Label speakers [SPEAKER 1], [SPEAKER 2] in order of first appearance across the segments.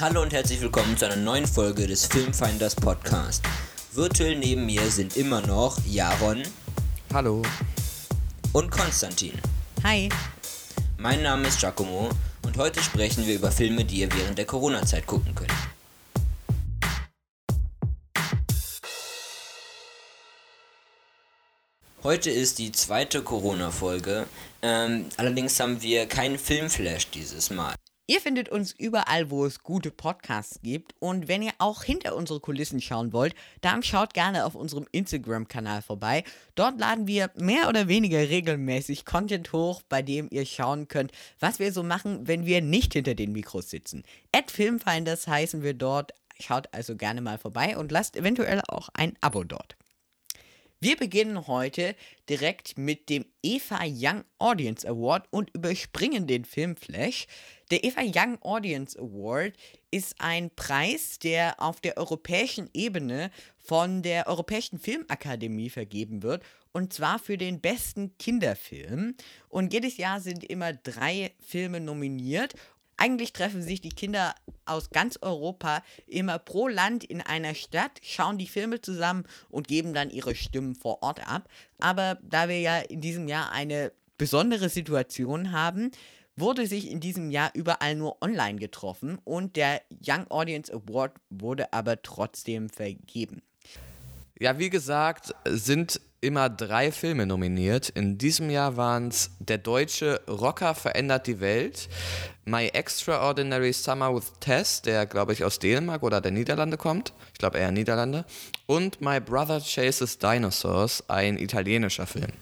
[SPEAKER 1] Hallo und herzlich willkommen zu einer neuen Folge des Filmfinders Podcast. Virtuell neben mir sind immer noch Jaron
[SPEAKER 2] Hallo.
[SPEAKER 1] und Konstantin.
[SPEAKER 3] Hi.
[SPEAKER 1] Mein Name ist Giacomo und heute sprechen wir über Filme, die ihr während der Corona-Zeit gucken könnt. Heute ist die zweite Corona-Folge. Ähm, allerdings haben wir keinen Filmflash dieses Mal.
[SPEAKER 3] Ihr findet uns überall, wo es gute Podcasts gibt. Und wenn ihr auch hinter unsere Kulissen schauen wollt, dann schaut gerne auf unserem Instagram-Kanal vorbei. Dort laden wir mehr oder weniger regelmäßig Content hoch, bei dem ihr schauen könnt, was wir so machen, wenn wir nicht hinter den Mikros sitzen. At Filmfinders heißen wir dort. Schaut also gerne mal vorbei und lasst eventuell auch ein Abo dort. Wir beginnen heute direkt mit dem Eva Young Audience Award und überspringen den Filmflash. Der Eva Young Audience Award ist ein Preis, der auf der europäischen Ebene von der Europäischen Filmakademie vergeben wird und zwar für den besten Kinderfilm. Und jedes Jahr sind immer drei Filme nominiert eigentlich treffen sich die Kinder aus ganz Europa immer pro Land in einer Stadt, schauen die Filme zusammen und geben dann ihre Stimmen vor Ort ab. Aber da wir ja in diesem Jahr eine besondere Situation haben, wurde sich in diesem Jahr überall nur online getroffen und der Young Audience Award wurde aber trotzdem vergeben.
[SPEAKER 2] Ja, wie gesagt, sind immer drei Filme nominiert. In diesem Jahr waren es der deutsche Rocker verändert die Welt, My Extraordinary Summer with Tess, der glaube ich aus Dänemark oder der Niederlande kommt. Ich glaube eher Niederlande. Und My Brother Chases Dinosaurs, ein italienischer Film.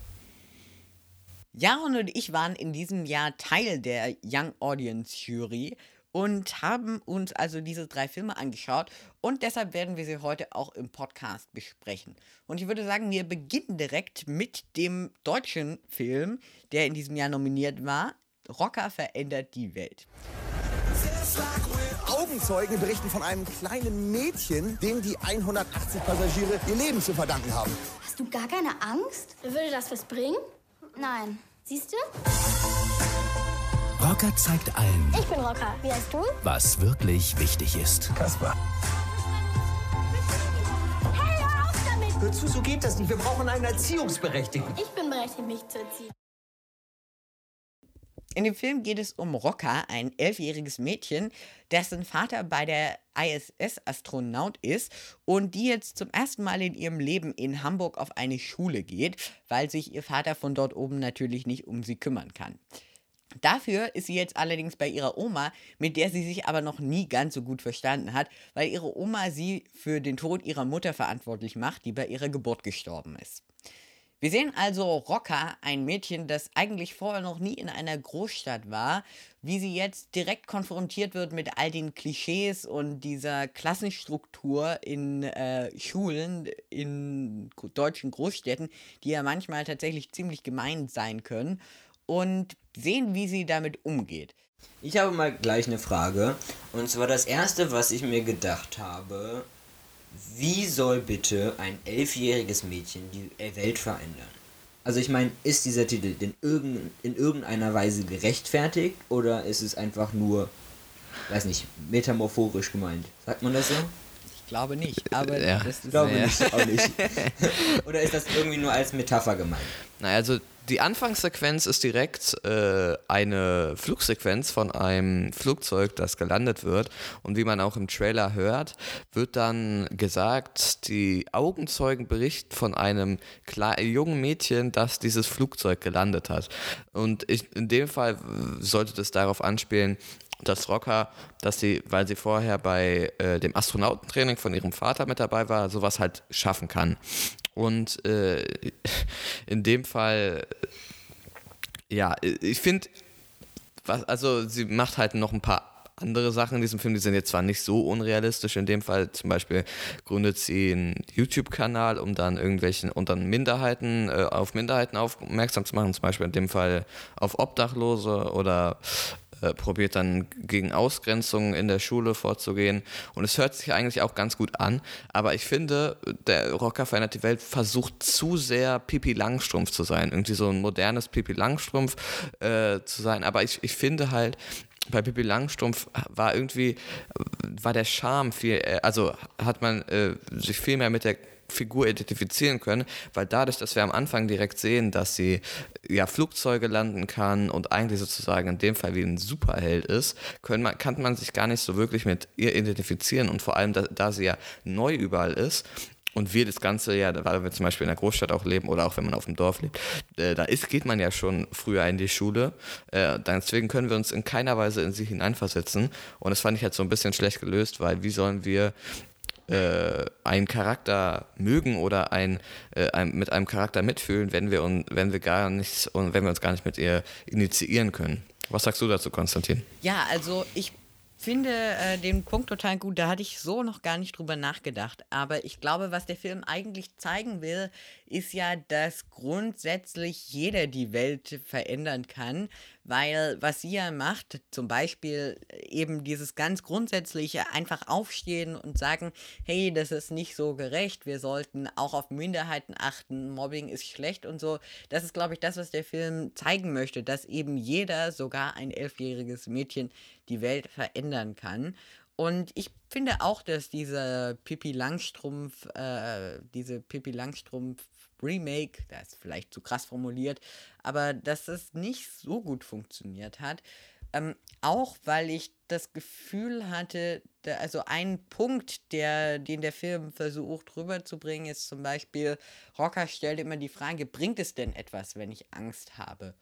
[SPEAKER 3] Jaron und ich waren in diesem Jahr Teil der Young Audience Jury und haben uns also diese drei Filme angeschaut und deshalb werden wir sie heute auch im Podcast besprechen. Und ich würde sagen, wir beginnen direkt mit dem deutschen Film, der in diesem Jahr nominiert war. Rocker verändert die Welt.
[SPEAKER 4] Augenzeugen berichten von einem kleinen Mädchen, dem die 180 Passagiere ihr Leben zu verdanken haben.
[SPEAKER 5] Hast du gar keine Angst? Würde das was bringen? Nein. Siehst du?
[SPEAKER 6] Rocker zeigt allen,
[SPEAKER 5] Ich bin Rocker. Wie heißt du?
[SPEAKER 6] was wirklich wichtig ist.
[SPEAKER 4] Kasper.
[SPEAKER 5] Hey, hör auf damit!
[SPEAKER 7] Hör zu, so geht das nicht. Wir brauchen einen Erziehungsberechtigten.
[SPEAKER 5] Ich bin berechtigt, mich zu erziehen.
[SPEAKER 3] In dem Film geht es um Rocker, ein elfjähriges Mädchen, dessen Vater bei der ISS Astronaut ist und die jetzt zum ersten Mal in ihrem Leben in Hamburg auf eine Schule geht, weil sich ihr Vater von dort oben natürlich nicht um sie kümmern kann. Dafür ist sie jetzt allerdings bei ihrer Oma, mit der sie sich aber noch nie ganz so gut verstanden hat, weil ihre Oma sie für den Tod ihrer Mutter verantwortlich macht, die bei ihrer Geburt gestorben ist. Wir sehen also Rocca, ein Mädchen, das eigentlich vorher noch nie in einer Großstadt war, wie sie jetzt direkt konfrontiert wird mit all den Klischees und dieser Klassenstruktur in äh, Schulen in deutschen Großstädten, die ja manchmal tatsächlich ziemlich gemein sein können und sehen, wie sie damit umgeht.
[SPEAKER 1] Ich habe mal gleich eine Frage. Und zwar das erste, was ich mir gedacht habe, wie soll bitte ein elfjähriges Mädchen die Welt verändern? Also ich meine, ist dieser Titel in, irgend, in irgendeiner Weise gerechtfertigt oder ist es einfach nur, weiß nicht, metamorphorisch gemeint? Sagt man das so?
[SPEAKER 3] Ich glaube nicht, aber
[SPEAKER 2] Ja.
[SPEAKER 3] das ist
[SPEAKER 1] Ich glaube
[SPEAKER 2] Naja.
[SPEAKER 1] nicht, auch nicht. oder ist das irgendwie nur als Metapher gemeint?
[SPEAKER 2] Naja, also die Anfangssequenz ist direkt äh, eine Flugsequenz von einem Flugzeug, das gelandet wird. Und wie man auch im Trailer hört, wird dann gesagt, die Augenzeugen berichten von einem jungen Mädchen, das dieses Flugzeug gelandet hat. Und ich, in dem Fall sollte das darauf anspielen, dass Rocker, dass sie, weil sie vorher bei äh, dem Astronautentraining von ihrem Vater mit dabei war, sowas halt schaffen kann. Und äh, in dem Fall, äh, ja, ich finde, also sie macht halt noch ein paar andere Sachen in diesem Film, die sind jetzt zwar nicht so unrealistisch. In dem Fall zum Beispiel gründet sie einen YouTube-Kanal, um dann irgendwelchen und dann Minderheiten äh, auf Minderheiten aufmerksam zu machen, zum Beispiel in dem Fall auf Obdachlose oder äh, probiert dann gegen Ausgrenzungen in der Schule vorzugehen. Und es hört sich eigentlich auch ganz gut an. Aber ich finde, der Rocker verändert die Welt versucht zu sehr Pipi Langstrumpf zu sein. Irgendwie so ein modernes Pipi Langstrumpf äh, zu sein. Aber ich, ich finde halt, bei Pippi Langstrumpf war irgendwie, war der Charme viel, äh, also hat man äh, sich viel mehr mit der Figur identifizieren können, weil dadurch, dass wir am Anfang direkt sehen, dass sie ja Flugzeuge landen kann und eigentlich sozusagen in dem Fall wie ein Superheld ist, können man, kann man sich gar nicht so wirklich mit ihr identifizieren und vor allem, da, da sie ja neu überall ist, und wir das Ganze ja, weil wir zum Beispiel in der Großstadt auch leben oder auch wenn man auf dem Dorf lebt, äh, da ist, geht man ja schon früher in die Schule. Äh, deswegen können wir uns in keiner Weise in sie hineinversetzen. Und das fand ich halt so ein bisschen schlecht gelöst, weil wie sollen wir äh, einen Charakter mögen oder ein, äh, ein, mit einem Charakter mitfühlen, wenn wir, un, wenn wir gar nichts und wenn wir uns gar nicht mit ihr initiieren können. Was sagst du dazu, Konstantin?
[SPEAKER 3] Ja, also ich finde äh, den Punkt total gut. Da hatte ich so noch gar nicht drüber nachgedacht. Aber ich glaube, was der Film eigentlich zeigen will, ist ja, dass grundsätzlich jeder die Welt verändern kann. Weil was sie ja macht, zum Beispiel eben dieses ganz grundsätzliche einfach aufstehen und sagen, hey, das ist nicht so gerecht, wir sollten auch auf Minderheiten achten, Mobbing ist schlecht und so. Das ist, glaube ich, das, was der Film zeigen möchte, dass eben jeder, sogar ein elfjähriges Mädchen, die Welt verändern kann. Und ich finde auch, dass diese Pippi Langstrumpf, äh, diese Pippi Langstrumpf Remake, das ist vielleicht zu krass formuliert, aber dass es nicht so gut funktioniert hat. Ähm, auch weil ich das Gefühl hatte, da, also ein Punkt, der, den der Film versucht rüberzubringen, ist zum Beispiel, Rocker stellt immer die Frage, bringt es denn etwas, wenn ich Angst habe?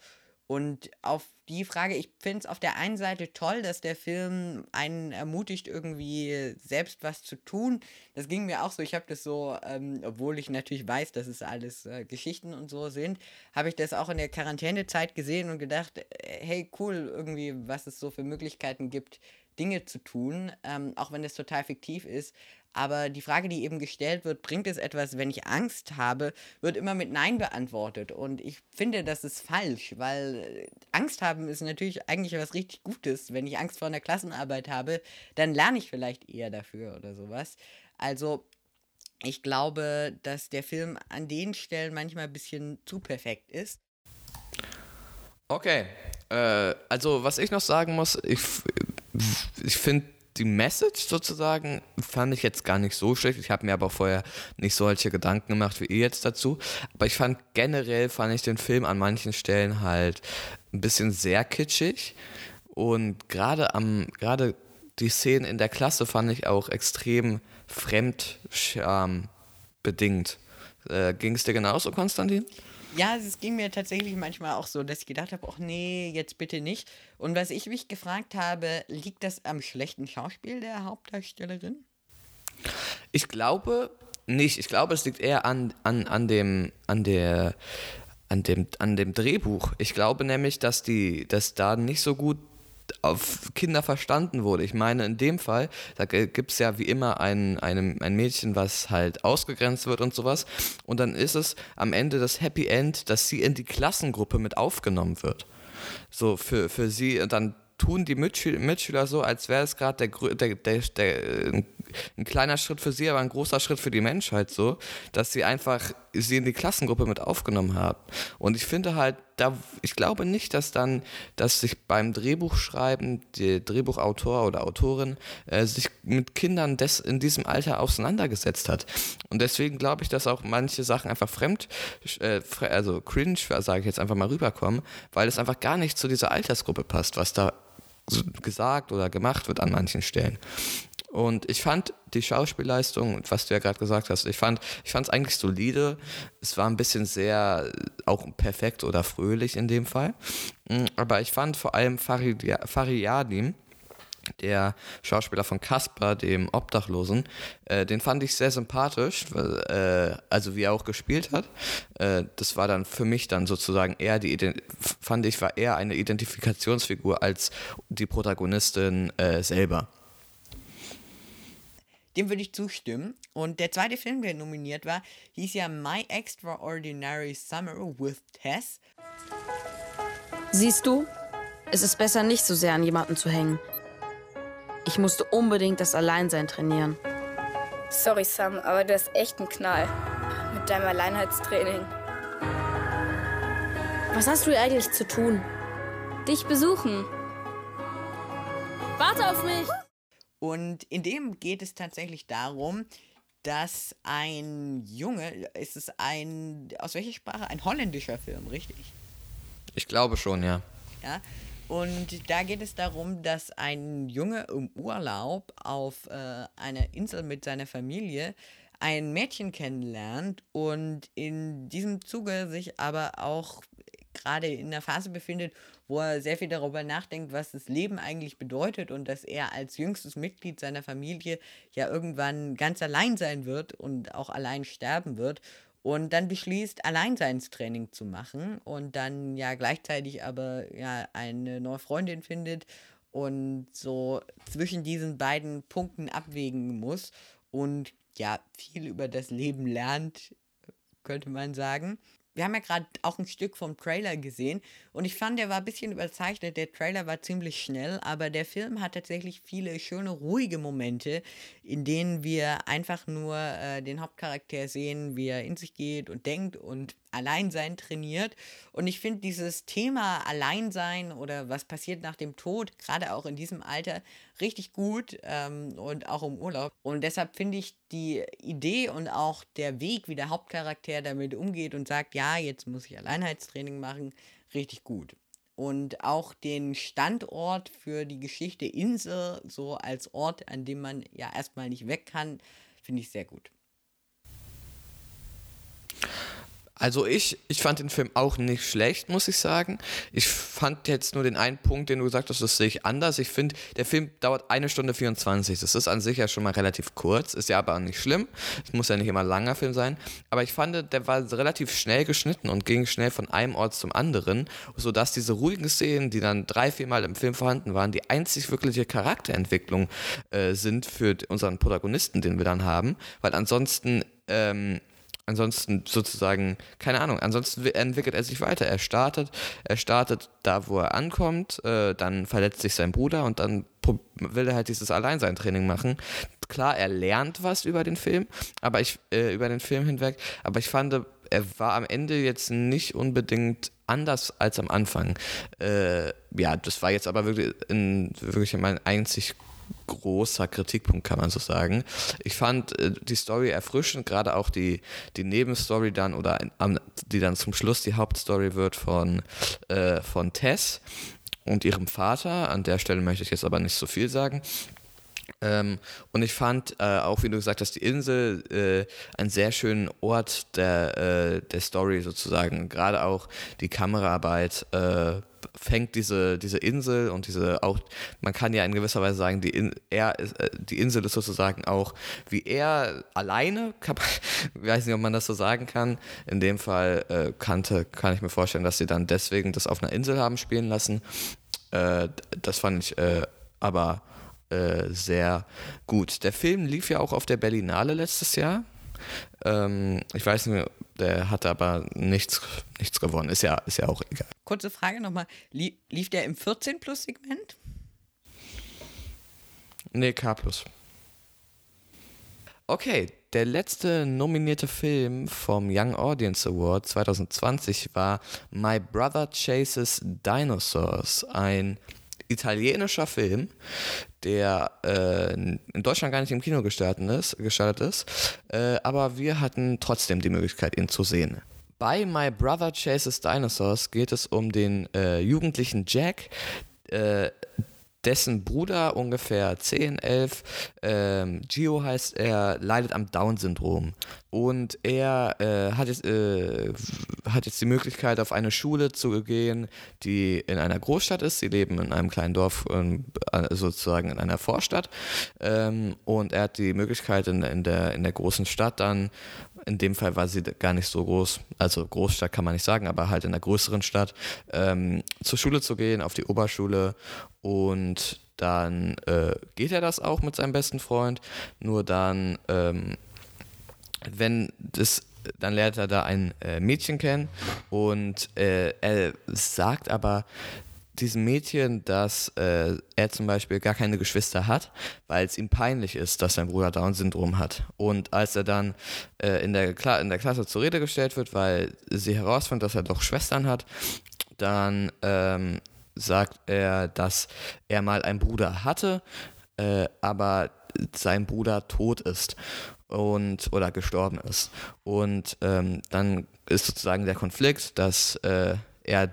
[SPEAKER 3] Und auf die Frage, ich finde es auf der einen Seite toll, dass der Film einen ermutigt, irgendwie selbst was zu tun. Das ging mir auch so. Ich habe das so, ähm, obwohl ich natürlich weiß, dass es alles äh, Geschichten und so sind, habe ich das auch in der Quarantänezeit gesehen und gedacht, äh, hey, cool, irgendwie, was es so für Möglichkeiten gibt, Dinge zu tun, ähm, auch wenn das total fiktiv ist. Aber die Frage, die eben gestellt wird, bringt es etwas, wenn ich Angst habe, wird immer mit Nein beantwortet. Und ich finde, das ist falsch, weil äh, Angst haben ist natürlich eigentlich was richtig Gutes. Wenn ich Angst vor einer Klassenarbeit habe, dann lerne ich vielleicht eher dafür oder sowas. Also ich glaube, dass der Film an den Stellen manchmal ein bisschen zu perfekt ist.
[SPEAKER 2] Okay, äh, also was ich noch sagen muss, ich, ich finde die Message sozusagen fand ich jetzt gar nicht so schlecht. Ich habe mir aber vorher nicht solche Gedanken gemacht wie ihr jetzt dazu. Aber ich fand generell fand ich den Film an manchen Stellen halt ein bisschen sehr kitschig. Und gerade am, gerade die Szenen in der Klasse fand ich auch extrem fremdscham bedingt. Äh, Ging es dir genauso, Konstantin?
[SPEAKER 3] Ja, es ging mir tatsächlich manchmal auch so, dass ich gedacht habe, ach nee, jetzt bitte nicht. Und was ich mich gefragt habe, liegt das am schlechten Schauspiel der Hauptdarstellerin?
[SPEAKER 2] Ich glaube nicht. Ich glaube, es liegt eher an, an, an dem, an der, an dem, an dem Drehbuch. Ich glaube nämlich, dass die, dass da nicht so gut auf Kinder verstanden wurde. Ich meine, in dem Fall, da gibt es ja wie immer ein, ein, ein Mädchen, was halt ausgegrenzt wird und sowas. Und dann ist es am Ende das Happy End, dass sie in die Klassengruppe mit aufgenommen wird. So für, für sie, und dann tun die Mitschüler so, als wäre es gerade der, der, der, der, ein kleiner Schritt für sie, aber ein großer Schritt für die Menschheit so, dass sie einfach sie in die Klassengruppe mit aufgenommen haben. Und ich finde halt, da, ich glaube nicht, dass dann, dass sich beim Drehbuchschreiben der Drehbuchautor oder Autorin äh, sich mit Kindern des, in diesem Alter auseinandergesetzt hat. Und deswegen glaube ich, dass auch manche Sachen einfach fremd, äh, also cringe, sage ich jetzt einfach mal rüberkommen, weil es einfach gar nicht zu dieser Altersgruppe passt, was da gesagt oder gemacht wird an manchen Stellen. Und ich fand die Schauspielleistung, was du ja gerade gesagt hast, ich fand ich es eigentlich solide. Es war ein bisschen sehr auch perfekt oder fröhlich in dem Fall. Mm, aber ich fand vor allem Fariadim, der Schauspieler von Kasper, dem Obdachlosen, äh, den fand ich sehr sympathisch, weil, äh, also wie er auch gespielt hat. Äh, das war dann für mich dann sozusagen eher die, fand ich, war eher eine Identifikationsfigur als die Protagonistin äh, selber.
[SPEAKER 3] Dem würde ich zustimmen. Und der zweite Film, der nominiert war, hieß ja My Extraordinary Summer with Tess.
[SPEAKER 8] Siehst du, Es ist besser, nicht so sehr an jemanden zu hängen. Ich musste unbedingt das Alleinsein trainieren.
[SPEAKER 9] Sorry, Sam, aber du hast echt einen Knall. Mit deinem Alleinheitstraining.
[SPEAKER 8] Was hast du hier eigentlich zu tun?
[SPEAKER 9] Dich besuchen.
[SPEAKER 8] Warte auf mich!
[SPEAKER 3] Und in dem geht es tatsächlich darum, dass ein Junge, ist es ein, aus welcher Sprache? Ein holländischer Film, richtig?
[SPEAKER 2] Ich glaube schon, ja.
[SPEAKER 3] Ja. Und da geht es darum, dass ein Junge im Urlaub auf äh, einer Insel mit seiner Familie ein Mädchen kennenlernt und in diesem Zuge sich aber auch gerade in der Phase befindet, wo er sehr viel darüber nachdenkt, was das Leben eigentlich bedeutet und dass er als jüngstes Mitglied seiner Familie ja irgendwann ganz allein sein wird und auch allein sterben wird und dann beschließt, Alleinseinstraining zu machen und dann ja gleichzeitig aber ja eine neue Freundin findet und so zwischen diesen beiden Punkten abwägen muss und ja viel über das Leben lernt, könnte man sagen wir haben ja gerade auch ein Stück vom Trailer gesehen und ich fand, der war ein bisschen überzeichnet. Der Trailer war ziemlich schnell, aber der Film hat tatsächlich viele schöne, ruhige Momente, in denen wir einfach nur äh, den Hauptcharakter sehen, wie er in sich geht und denkt und Alleinsein trainiert. Und ich finde dieses Thema Alleinsein oder was passiert nach dem Tod, gerade auch in diesem Alter, richtig gut ähm, und auch im Urlaub. Und deshalb finde ich die Idee und auch der Weg, wie der Hauptcharakter damit umgeht und sagt, ja, jetzt muss ich Alleinheitstraining machen, richtig gut. Und auch den Standort für die Geschichte Insel, so als Ort, an dem man ja erstmal nicht weg kann, finde ich sehr gut.
[SPEAKER 2] Also ich, ich fand den Film auch nicht schlecht, muss ich sagen. Ich fand jetzt nur den einen Punkt, den du gesagt hast, das sehe ich anders. Ich finde, der Film dauert eine Stunde 24. Das ist an sich ja schon mal relativ kurz, ist ja aber auch nicht schlimm. Es muss ja nicht immer ein langer Film sein. Aber ich fand, der war relativ schnell geschnitten und ging schnell von einem Ort zum anderen, sodass diese ruhigen Szenen, die dann drei, vier Mal im Film vorhanden waren, die einzig wirkliche Charakterentwicklung äh, sind für unseren Protagonisten, den wir dann haben. Weil ansonsten ähm, ansonsten sozusagen, keine Ahnung, ansonsten entwickelt er sich weiter. Er startet, er startet da, wo er ankommt, äh, dann verletzt sich sein Bruder und dann will er halt dieses Alleinsein-Training machen. Klar, er lernt was über den Film, aber ich, äh, über den Film hinweg, aber ich fand, er war am Ende jetzt nicht unbedingt anders als am Anfang. Äh, ja, das war jetzt aber wirklich, in, wirklich mein einzig großer Kritikpunkt, kann man so sagen. Ich fand äh, die Story erfrischend, gerade auch die, die Nebenstory dann oder die dann zum Schluss die Hauptstory wird von, äh, von Tess und ihrem Vater. An der Stelle möchte ich jetzt aber nicht so viel sagen. Ähm, und ich fand äh, auch, wie du gesagt hast, die Insel äh, einen sehr schönen Ort der, äh, der Story sozusagen. Gerade auch die Kameraarbeit äh, fängt diese, diese Insel und diese auch, man kann ja in gewisser Weise sagen, die, In, er ist, äh, die Insel ist sozusagen auch wie er alleine, kann ich weiß nicht, ob man das so sagen kann. In dem Fall äh, kannte, kann ich mir vorstellen, dass sie dann deswegen das auf einer Insel haben spielen lassen. Äh, das fand ich äh, aber äh, sehr gut. Der Film lief ja auch auf der Berlinale letztes Jahr. Ähm, ich weiß nicht, der hat aber nichts, nichts gewonnen. Ist ja, ist ja auch egal.
[SPEAKER 3] Kurze Frage nochmal. Lief der im 14-Plus-Segment?
[SPEAKER 2] Nee, K. Okay, der letzte nominierte Film vom Young Audience Award 2020 war My Brother Chases Dinosaurs, ein italienischer Film, der äh, in Deutschland gar nicht im Kino gestartet ist, gestartet ist äh, aber wir hatten trotzdem die Möglichkeit, ihn zu sehen. Bei My Brother Chases Dinosaurs geht es um den äh, jugendlichen Jack, äh, dessen Bruder ungefähr 10, 11, ähm, Gio heißt er, leidet am Down-Syndrom. Und er äh, hat, jetzt, äh, hat jetzt die Möglichkeit, auf eine Schule zu gehen, die in einer Großstadt ist. Sie leben in einem kleinen Dorf, äh, sozusagen in einer Vorstadt. Ähm, und er hat die Möglichkeit, in, in, der, in der großen Stadt dann in dem Fall war sie gar nicht so groß, also Großstadt kann man nicht sagen, aber halt in einer größeren Stadt, ähm, zur Schule zu gehen, auf die Oberschule. Und dann äh, geht er das auch mit seinem besten Freund, nur dann, ähm, wenn das dann lernt er da ein äh, Mädchen kennen. Und äh, er sagt aber, diesem Mädchen, dass äh, er zum Beispiel gar keine Geschwister hat, weil es ihm peinlich ist, dass sein Bruder Down-Syndrom hat. Und als er dann äh, in, der in der Klasse zur Rede gestellt wird, weil sie herausfindet, dass er doch Schwestern hat, dann ähm, sagt er, dass er mal einen Bruder hatte, äh, aber sein Bruder tot ist und oder gestorben ist. Und ähm, dann ist sozusagen der Konflikt, dass äh, er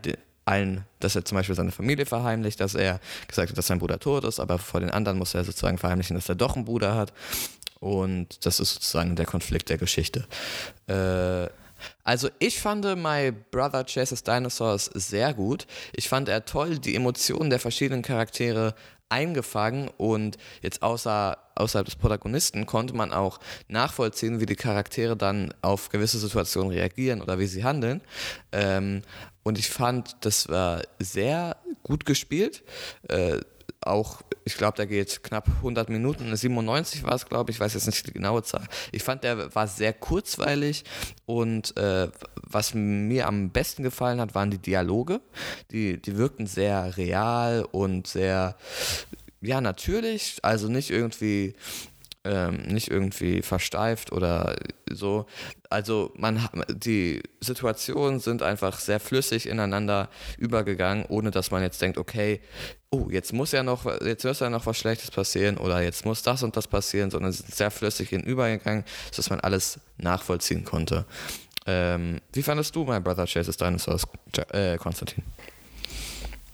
[SPEAKER 2] allen, dass er zum Beispiel seine Familie verheimlicht, dass er gesagt hat, dass sein Bruder tot ist, aber vor den anderen muss er sozusagen verheimlichen, dass er doch einen Bruder hat. Und das ist sozusagen der Konflikt der Geschichte. Äh, also ich fand My Brother Chases Dinosaurs sehr gut. Ich fand er toll, die Emotionen der verschiedenen Charaktere eingefangen und jetzt außer, außerhalb des Protagonisten konnte man auch nachvollziehen, wie die Charaktere dann auf gewisse Situationen reagieren oder wie sie handeln. Ähm, und ich fand, das war sehr gut gespielt. Äh, auch, ich glaube, der geht knapp 100 Minuten, 97 war es, glaube ich, ich weiß jetzt nicht die genaue Zahl. Ich fand, der war sehr kurzweilig und äh, was mir am besten gefallen hat, waren die Dialoge. Die, die wirkten sehr real und sehr, ja, natürlich, also nicht irgendwie ähm, nicht irgendwie versteift oder so. Also man die Situationen sind einfach sehr flüssig ineinander übergegangen, ohne dass man jetzt denkt, okay, oh, jetzt muss ja noch, jetzt muss ja noch was Schlechtes passieren oder jetzt muss das und das passieren, sondern sie sind sehr flüssig hinübergegangen, sodass man alles nachvollziehen konnte. Ähm, wie fandest du My Brother Chases Dinosaurs, äh, Konstantin?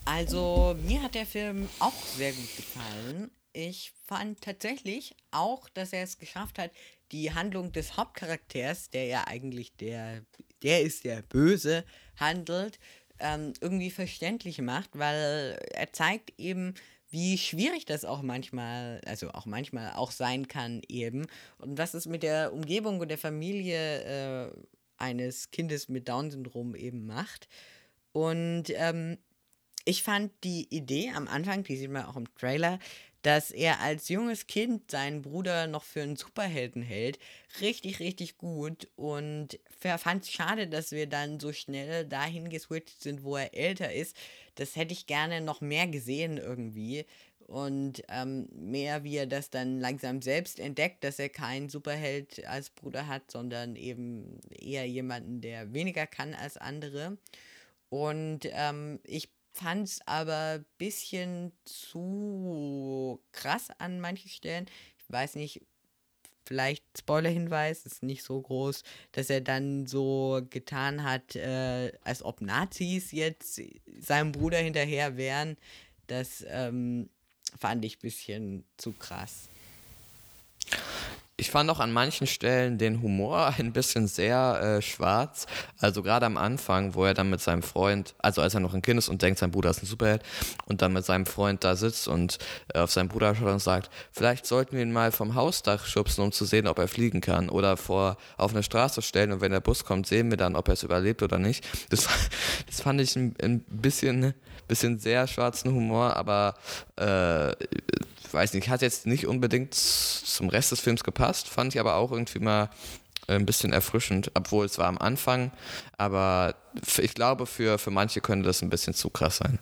[SPEAKER 3] Also, mir hat der Film auch sehr gut gefallen ich fand tatsächlich auch, dass er es geschafft hat, die Handlung des Hauptcharakters, der ja eigentlich der, der ist der Böse, handelt, ähm, irgendwie verständlich macht, weil er zeigt eben, wie schwierig das auch manchmal, also auch manchmal auch sein kann eben und was es mit der Umgebung und der Familie äh, eines Kindes mit Down-Syndrom eben macht. Und ähm, ich fand die Idee am Anfang, die sieht man auch im Trailer, dass er als junges Kind seinen Bruder noch für einen Superhelden hält. Richtig, richtig gut. Und fand es schade, dass wir dann so schnell dahin geswitcht sind, wo er älter ist. Das hätte ich gerne noch mehr gesehen irgendwie. Und ähm, mehr, wie er das dann langsam selbst entdeckt, dass er keinen Superheld als Bruder hat, sondern eben eher jemanden, der weniger kann als andere. Und ähm, ich fand es aber ein bisschen zu krass an manchen Stellen. Ich weiß nicht, vielleicht Spoiler-Hinweis, ist nicht so groß, dass er dann so getan hat, äh, als ob Nazis jetzt seinem Bruder hinterher wären. Das ähm, fand ich ein bisschen zu krass.
[SPEAKER 2] Ich fand auch an manchen Stellen den Humor ein bisschen sehr äh, schwarz. Also gerade am Anfang, wo er dann mit seinem Freund, also als er noch ein Kind ist und denkt, sein Bruder ist ein Superheld und dann mit seinem Freund da sitzt und äh, auf seinen Bruder schaut und sagt, vielleicht sollten wir ihn mal vom Hausdach schubsen, um zu sehen, ob er fliegen kann oder vor auf eine Straße stellen und wenn der Bus kommt, sehen wir dann, ob er es überlebt oder nicht. Das, das fand ich ein, ein bisschen, bisschen sehr schwarzen Humor, aber äh, weiß nicht, hat jetzt nicht unbedingt zum Rest des Films gepasst, fand ich aber auch irgendwie mal äh, ein bisschen erfrischend, obwohl es war am Anfang, aber ich glaube, für, für manche könnte das ein bisschen zu krass sein.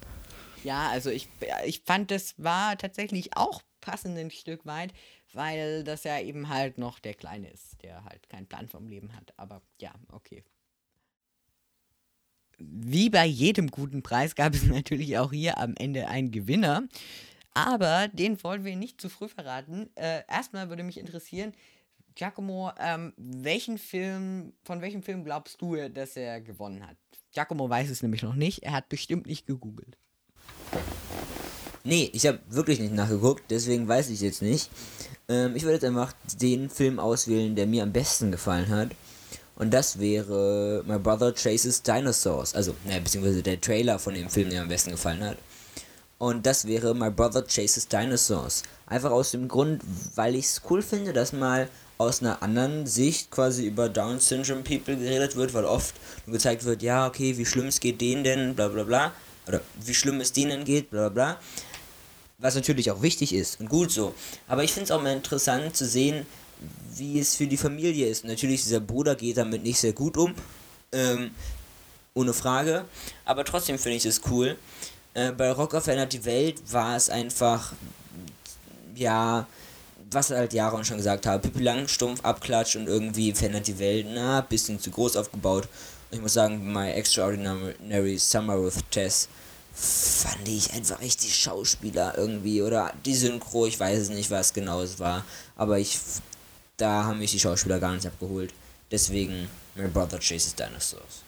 [SPEAKER 3] Ja, also ich, ich fand, das war tatsächlich auch passend ein Stück weit, weil das ja eben halt noch der Kleine ist, der halt keinen Plan vom Leben hat. Aber ja, okay. Wie bei jedem guten Preis gab es natürlich auch hier am Ende einen Gewinner. Aber den wollen wir nicht zu früh verraten. Äh, erstmal würde mich interessieren, Giacomo, ähm, welchen Film, von welchem Film glaubst du, dass er gewonnen hat? Giacomo weiß es nämlich noch nicht. Er hat bestimmt nicht gegoogelt.
[SPEAKER 1] Nee, ich habe wirklich nicht nachgeguckt, deswegen weiß ich jetzt nicht. Ähm, ich würde jetzt einfach den Film auswählen, der mir am besten gefallen hat. Und das wäre My Brother Chases Dinosaurs. Also, naja, beziehungsweise der Trailer von dem Film, der mir am besten gefallen hat. Und das wäre My Brother Chases Dinosaurs. Einfach aus dem Grund, weil ich es cool finde, dass mal aus einer anderen Sicht quasi über Down Syndrome People geredet wird, weil oft nur gezeigt wird, ja, okay, wie schlimm es geht denen denn, bla bla bla. Oder wie schlimm es denen geht, bla bla bla. Was natürlich auch wichtig ist und gut so. Aber ich finde es auch mal interessant zu sehen, wie es für die Familie ist. natürlich, dieser Bruder geht damit nicht sehr gut um. Ähm, ohne Frage. Aber trotzdem finde ich es cool, Äh, bei Rocker verändert die Welt war es einfach, ja, was halt Jaron schon gesagt habe, Pippi Langstumpf, Abklatsch und irgendwie verändert die Welt, na, bisschen zu groß aufgebaut. Und ich muss sagen, My Extraordinary Summer with Tess fand ich einfach echt die Schauspieler irgendwie oder die Synchro, ich weiß es nicht, was genau es war, aber ich, da haben mich die Schauspieler gar nicht abgeholt. Deswegen My Brother Chases Dinosaurs.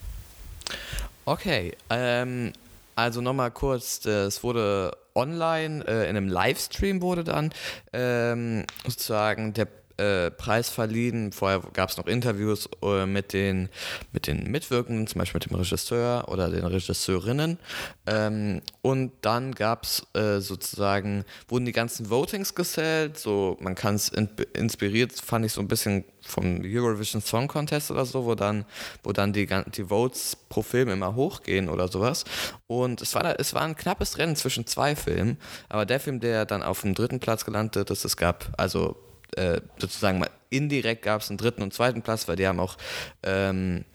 [SPEAKER 2] Okay, ähm, also nochmal kurz, es wurde online, äh, in einem Livestream wurde dann ähm, sozusagen der äh, Preis verliehen. Vorher gab es noch Interviews äh, mit, den, mit den Mitwirkenden, zum Beispiel mit dem Regisseur oder den Regisseurinnen. Ähm, und dann gab es äh, sozusagen, wurden die ganzen Votings gezählt. So, man kann es in, inspiriert, fand ich so ein bisschen vom Eurovision Song Contest oder so, wo dann, wo dann die, die Votes pro Film immer hochgehen oder sowas. Und es war, es war ein knappes Rennen zwischen zwei Filmen, aber der Film, der dann auf dem dritten Platz gelandet ist, es gab also äh, sozusagen mal indirekt gab es einen dritten und zweiten Platz, weil die haben auch ähm,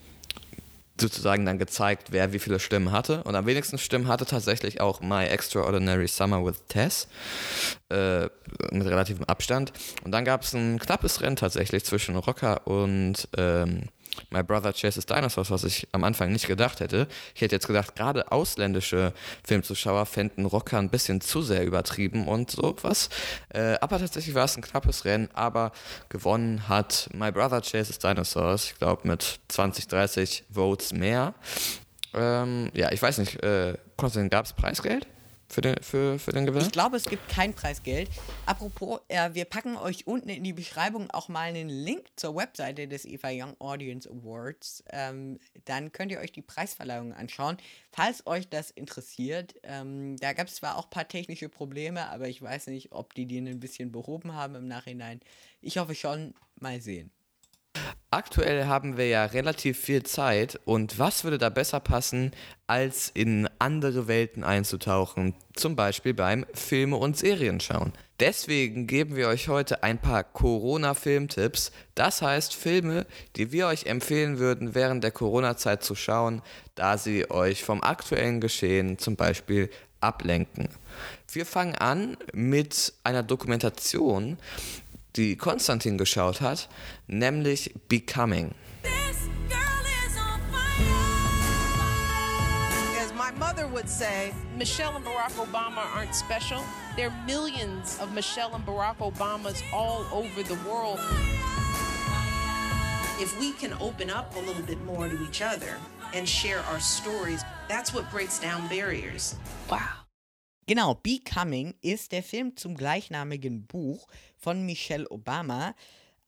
[SPEAKER 2] sozusagen dann gezeigt, wer wie viele Stimmen hatte. Und am wenigsten Stimmen hatte tatsächlich auch My Extraordinary Summer with Tess äh, mit relativem Abstand. Und dann gab es ein knappes Rennen tatsächlich zwischen Rocker und ähm, My Brother Chases Dinosaurs, was ich am Anfang nicht gedacht hätte. Ich hätte jetzt gedacht, gerade ausländische Filmzuschauer fänden Rocker ein bisschen zu sehr übertrieben und sowas. Äh, aber tatsächlich war es ein knappes Rennen, aber gewonnen hat My Brother Chases Dinosaurs, ich glaube mit 20, 30 Votes mehr. Ähm, ja, ich weiß nicht, äh, Konstantin, gab es Preisgeld? Für den, für, für den Gewinner?
[SPEAKER 3] Ich glaube, es gibt kein Preisgeld. Apropos, äh, wir packen euch unten in die Beschreibung auch mal einen Link zur Webseite des Eva Young Audience Awards. Ähm, dann könnt ihr euch die Preisverleihung anschauen, falls euch das interessiert. Ähm, da gab es zwar auch ein paar technische Probleme, aber ich weiß nicht, ob die die ein bisschen behoben haben im Nachhinein. Ich hoffe schon, mal sehen.
[SPEAKER 2] Aktuell haben wir ja relativ viel Zeit und was würde da besser passen, als in andere Welten einzutauchen, zum Beispiel beim Filme und Serien schauen. Deswegen geben wir euch heute ein paar Corona-Filmtipps, das heißt Filme, die wir euch empfehlen würden, während der Corona-Zeit zu schauen, da sie euch vom aktuellen Geschehen zum Beispiel ablenken. Wir fangen an mit einer Dokumentation, die Konstantin geschaut hat, nämlich Becoming.
[SPEAKER 10] As my mother would say, Michelle and Barack Obama aren't special. There are millions of Michelle and Barack Obamas all over the world. If we can open up a little bit more to each other and share our stories, that's what breaks down barriers.
[SPEAKER 3] Wow. Genau, Becoming ist der Film zum gleichnamigen Buch von Michelle Obama.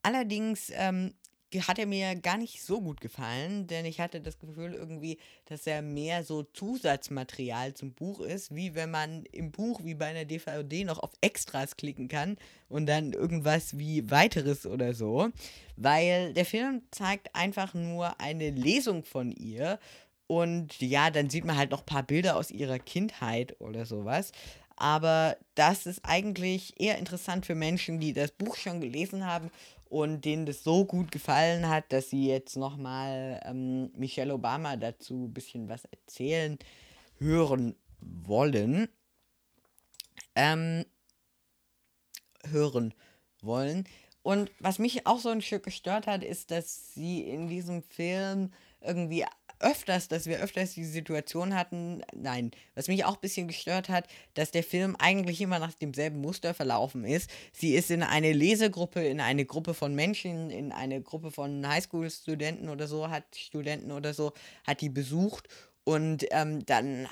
[SPEAKER 3] Allerdings ähm, hat er mir gar nicht so gut gefallen, denn ich hatte das Gefühl irgendwie, dass er mehr so Zusatzmaterial zum Buch ist, wie wenn man im Buch wie bei einer DVD noch auf Extras klicken kann und dann irgendwas wie weiteres oder so, weil der Film zeigt einfach nur eine Lesung von ihr und ja, dann sieht man halt noch ein paar Bilder aus ihrer Kindheit oder sowas. Aber das ist eigentlich eher interessant für Menschen, die das Buch schon gelesen haben und denen das so gut gefallen hat, dass sie jetzt nochmal ähm, Michelle Obama dazu ein bisschen was erzählen, hören wollen. Ähm, hören wollen. Und was mich auch so ein Stück gestört hat, ist, dass sie in diesem Film irgendwie öfters, dass wir öfters die Situation hatten, nein, was mich auch ein bisschen gestört hat, dass der Film eigentlich immer nach demselben Muster verlaufen ist. Sie ist in eine Lesegruppe, in eine Gruppe von Menschen, in eine Gruppe von Highschool-Studenten oder so, hat Studenten oder so, hat die besucht und ähm, dann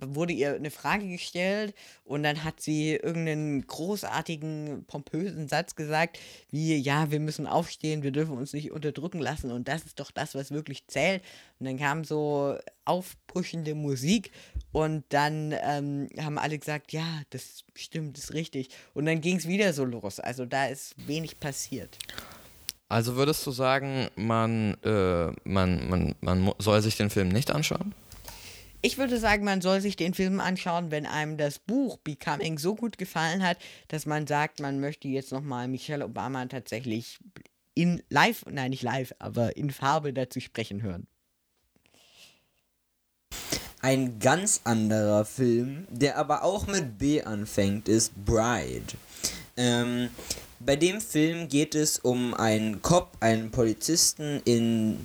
[SPEAKER 3] wurde ihr eine Frage gestellt und dann hat sie irgendeinen großartigen, pompösen Satz gesagt, wie, ja, wir müssen aufstehen, wir dürfen uns nicht unterdrücken lassen und das ist doch das, was wirklich zählt. Und dann kam so aufpuschende Musik und dann ähm, haben alle gesagt, ja, das stimmt, das ist richtig. Und dann ging es wieder so los. Also da ist wenig passiert.
[SPEAKER 2] Also würdest du sagen, man, äh, man, man, man soll sich den Film nicht anschauen?
[SPEAKER 3] Ich würde sagen, man soll sich den Film anschauen, wenn einem das Buch Becoming so gut gefallen hat, dass man sagt, man möchte jetzt nochmal Michelle Obama tatsächlich in live, nein nicht live, aber in Farbe dazu sprechen hören.
[SPEAKER 1] ein ganz anderer Film, der aber auch mit B anfängt, ist Bride. Ähm, bei dem Film geht es um einen Cop, einen Polizisten in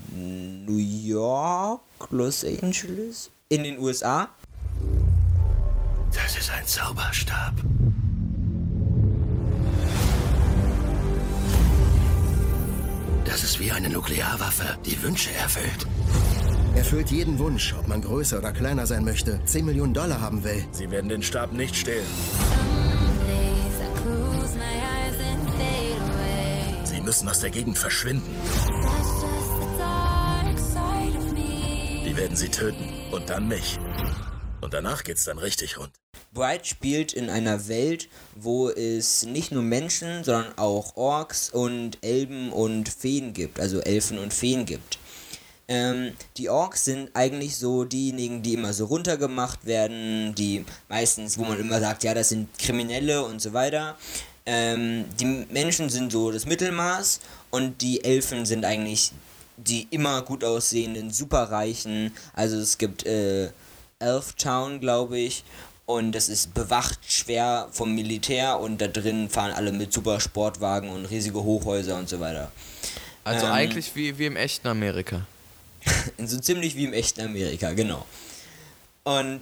[SPEAKER 1] New York, Los Angeles, in den USA.
[SPEAKER 6] Das ist ein Zauberstab. Das ist wie eine Nuklearwaffe, die Wünsche erfüllt.
[SPEAKER 4] Erfüllt jeden Wunsch, ob man größer oder kleiner sein möchte. 10 Millionen Dollar haben will.
[SPEAKER 6] Sie werden den Stab nicht stehlen. Sie müssen aus der Gegend verschwinden. Die werden sie töten. Und dann mich. Und danach geht's dann richtig rund.
[SPEAKER 1] Bright spielt in einer Welt, wo es nicht nur Menschen, sondern auch Orks und Elben und Feen gibt, also Elfen und Feen gibt. Ähm, die Orks sind eigentlich so diejenigen, die immer so runtergemacht werden, die meistens, wo man immer sagt, ja, das sind Kriminelle und so weiter. Ähm, die Menschen sind so das Mittelmaß und die Elfen sind eigentlich die immer gut aussehenden, superreichen. Also es gibt äh, Elf Town, glaube ich, und das ist bewacht schwer vom Militär und da drin fahren alle mit super Sportwagen und riesige Hochhäuser und so weiter.
[SPEAKER 2] Also
[SPEAKER 1] Ähm,
[SPEAKER 2] eigentlich wie, wie im echten Amerika.
[SPEAKER 1] so ziemlich wie im echten Amerika, genau. Und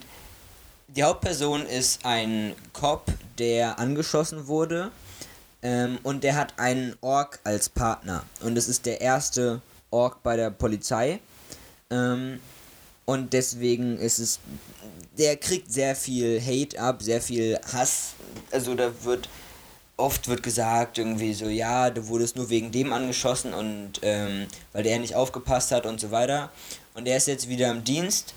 [SPEAKER 1] die Hauptperson ist ein Cop, der angeschossen wurde. Ähm, und der hat einen Ork als Partner. Und es ist der erste Ork bei der Polizei. Ähm, und deswegen ist es. Der kriegt sehr viel Hate ab, sehr viel Hass. Also da wird. Oft wird gesagt, irgendwie so, ja, du wurdest nur wegen dem angeschossen und ähm, weil der nicht aufgepasst hat und so weiter. Und er ist jetzt wieder im Dienst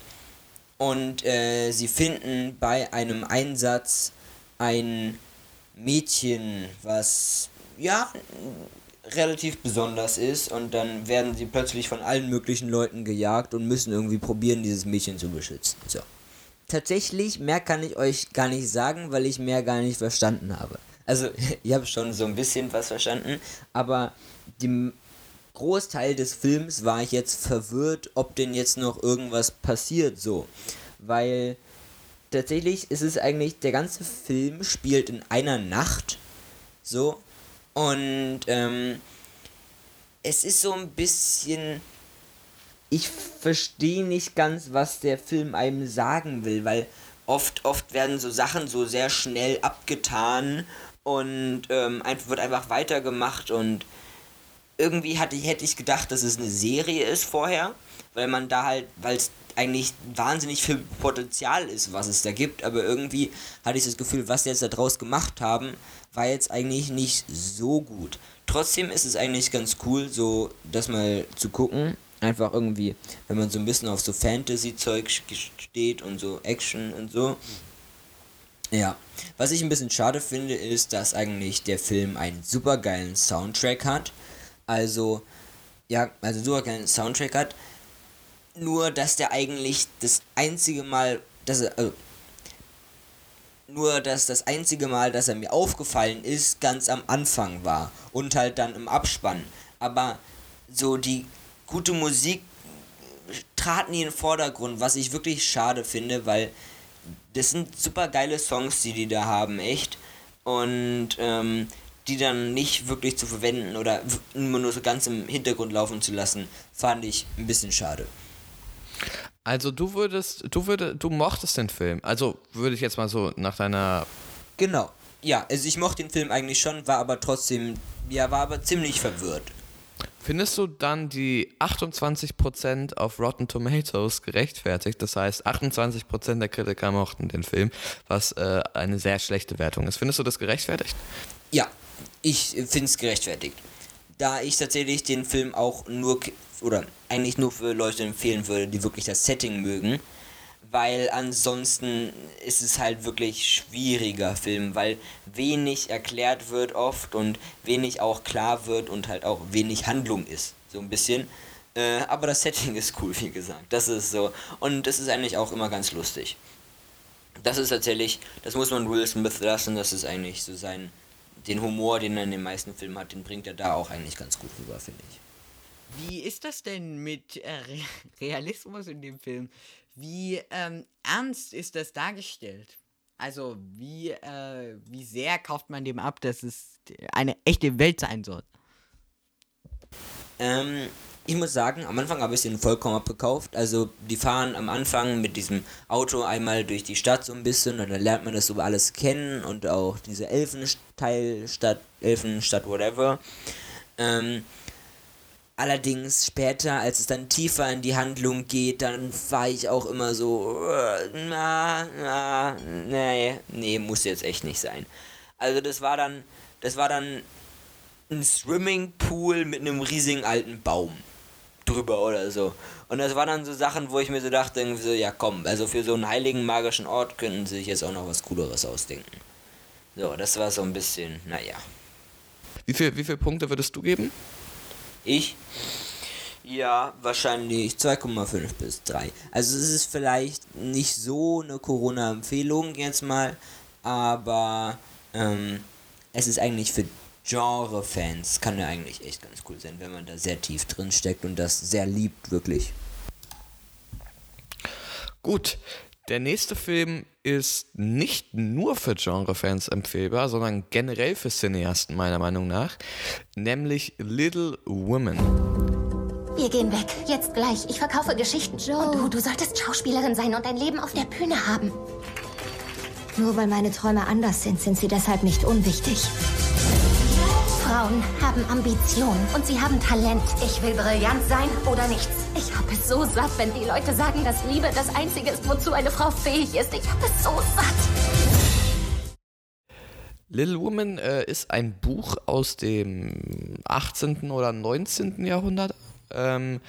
[SPEAKER 1] und äh, sie finden bei einem Einsatz ein Mädchen, was ja relativ besonders ist und dann werden sie plötzlich von allen möglichen Leuten gejagt und müssen irgendwie probieren, dieses Mädchen zu beschützen. So. Tatsächlich, mehr kann ich euch gar nicht sagen, weil ich mehr gar nicht verstanden habe. Also, ich habe schon so ein bisschen was verstanden, aber dem Großteil des Films war ich jetzt verwirrt, ob denn jetzt noch irgendwas passiert so. Weil tatsächlich ist es eigentlich, der ganze Film spielt in einer Nacht. So. Und ähm, es ist so ein bisschen. Ich verstehe nicht ganz, was der Film einem sagen will, weil oft, oft werden so Sachen so sehr schnell abgetan und ähm, einfach, wird einfach weitergemacht und irgendwie hatte, hätte ich gedacht, dass es eine Serie ist vorher, weil man da halt, weil es eigentlich wahnsinnig viel Potenzial ist, was es da gibt, aber irgendwie hatte ich das Gefühl, was sie jetzt da draus gemacht haben, war jetzt eigentlich nicht so gut. Trotzdem ist es eigentlich ganz cool, so das mal zu gucken. Einfach irgendwie, wenn man so ein bisschen auf so Fantasy-Zeug steht und so Action und so. Ja, was ich ein bisschen schade finde, ist, dass eigentlich der Film einen super geilen Soundtrack hat. Also, ja, also super geilen Soundtrack hat. Nur, dass der eigentlich das einzige Mal, dass er, also, nur, dass das einzige Mal, dass er mir aufgefallen ist, ganz am Anfang war. Und halt dann im Abspann. Aber so die gute Musik trat nie in den Vordergrund, was ich wirklich schade finde, weil das sind super geile Songs, die die da haben, echt. Und ähm, die dann nicht wirklich zu verwenden oder nur so ganz im Hintergrund laufen zu lassen, fand ich ein bisschen schade.
[SPEAKER 2] Also du würdest, du würdest, du mochtest den Film. Also würde ich jetzt mal so nach deiner.
[SPEAKER 1] Genau. Ja, also ich mochte den Film eigentlich schon, war aber trotzdem, ja, war aber ziemlich verwirrt.
[SPEAKER 2] Findest du dann die 28% auf Rotten Tomatoes gerechtfertigt? Das heißt, 28% der Kritiker mochten den Film, was äh, eine sehr schlechte Wertung ist. Findest du das gerechtfertigt?
[SPEAKER 1] Ja, ich finde es gerechtfertigt. Da ich tatsächlich den Film auch nur, oder eigentlich nur für Leute empfehlen würde, die wirklich das Setting mögen, weil ansonsten ist es halt wirklich schwieriger Film, weil wenig erklärt wird oft und wenig auch klar wird und halt auch wenig Handlung ist, so ein bisschen. Äh, aber das Setting ist cool, wie gesagt. Das ist so. Und das ist eigentlich auch immer ganz lustig. Das ist tatsächlich, das muss man Will Smith lassen, das ist eigentlich so sein, den Humor, den er in den meisten Filmen hat, den bringt er da auch eigentlich ganz gut rüber, finde ich.
[SPEAKER 3] Wie ist das denn mit äh, Re Realismus in dem Film? Wie ähm, ernst ist das dargestellt? Also, wie, äh, wie sehr kauft man dem ab, dass es eine echte Welt sein soll?
[SPEAKER 1] Ähm, ich muss sagen, am Anfang habe ich den vollkommen abgekauft. Also, die fahren am Anfang mit diesem Auto einmal durch die Stadt so ein bisschen und dann lernt man das so alles kennen und auch diese Elfenteilstadt, Elfenstadt, whatever. Ähm, Allerdings später, als es dann tiefer in die Handlung geht, dann war ich auch immer so, äh, na, na, nee, nee, muss jetzt echt nicht sein. Also das war dann, das war dann ein Swimmingpool mit einem riesigen alten Baum drüber oder so. Und das waren dann so Sachen, wo ich mir so dachte, so, ja komm, also für so einen heiligen magischen Ort könnten sie sich jetzt auch noch was Cooleres ausdenken. So, das war so ein bisschen, naja.
[SPEAKER 2] Wie, viel, wie viele Punkte würdest du geben?
[SPEAKER 1] Ich? Ja, wahrscheinlich 2,5 bis 3. Also es ist vielleicht nicht so eine Corona-Empfehlung jetzt mal, aber ähm, es ist eigentlich für Genre-Fans, kann ja eigentlich echt ganz cool sein, wenn man da sehr tief drin steckt und das sehr liebt, wirklich.
[SPEAKER 2] Gut, der nächste Film ist nicht nur für Genre-Fans empfehlbar, sondern generell für Cineasten meiner Meinung nach, nämlich Little Women.
[SPEAKER 11] Wir gehen weg, jetzt gleich. Ich verkaufe Geschichten. Joe. Und du, du solltest Schauspielerin sein und dein Leben auf der Bühne haben. Nur weil meine Träume anders sind, sind sie deshalb nicht unwichtig. Frauen haben Ambitionen und sie haben Talent. Ich will brillant sein oder nichts. Ich habe es so satt, wenn die Leute sagen, dass Liebe das Einzige ist, wozu eine Frau fähig ist. Ich habe es so satt.
[SPEAKER 2] Little Woman äh, ist ein Buch aus dem 18. oder 19. Jahrhundert. Ähm,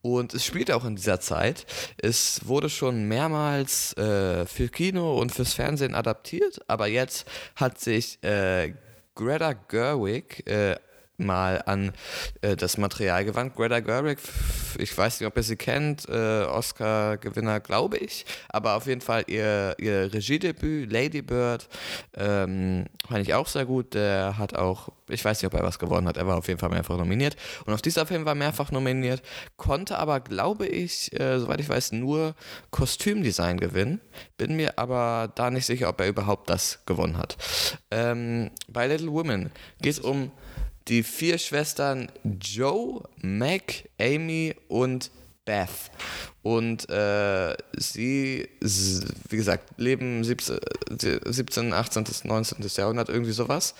[SPEAKER 2] und es spielt auch in dieser Zeit. Es wurde schon mehrmals äh, für Kino und fürs Fernsehen adaptiert, aber jetzt hat sich äh, Greta Gerwig äh, mal an äh, das Material gewandt. Greta Gerwig, ich weiß nicht, ob ihr sie kennt, äh, Oscar-Gewinner, glaube ich, aber auf jeden Fall ihr, ihr Regiedebüt, Lady Bird, ähm, fand ich auch sehr gut. Der hat auch, ich weiß nicht, ob er was gewonnen hat, er war auf jeden Fall mehrfach nominiert. Und auf dieser Film war mehrfach nominiert, konnte aber, glaube ich, äh, soweit ich weiß, nur Kostümdesign gewinnen. Bin mir aber da nicht sicher, ob er überhaupt das gewonnen hat. Ähm, bei Little Women geht es um die vier Schwestern Joe, Mac, Amy und Beth. Und äh, sie, wie gesagt, leben 17, 17, 18., 19. Jahrhundert, irgendwie sowas.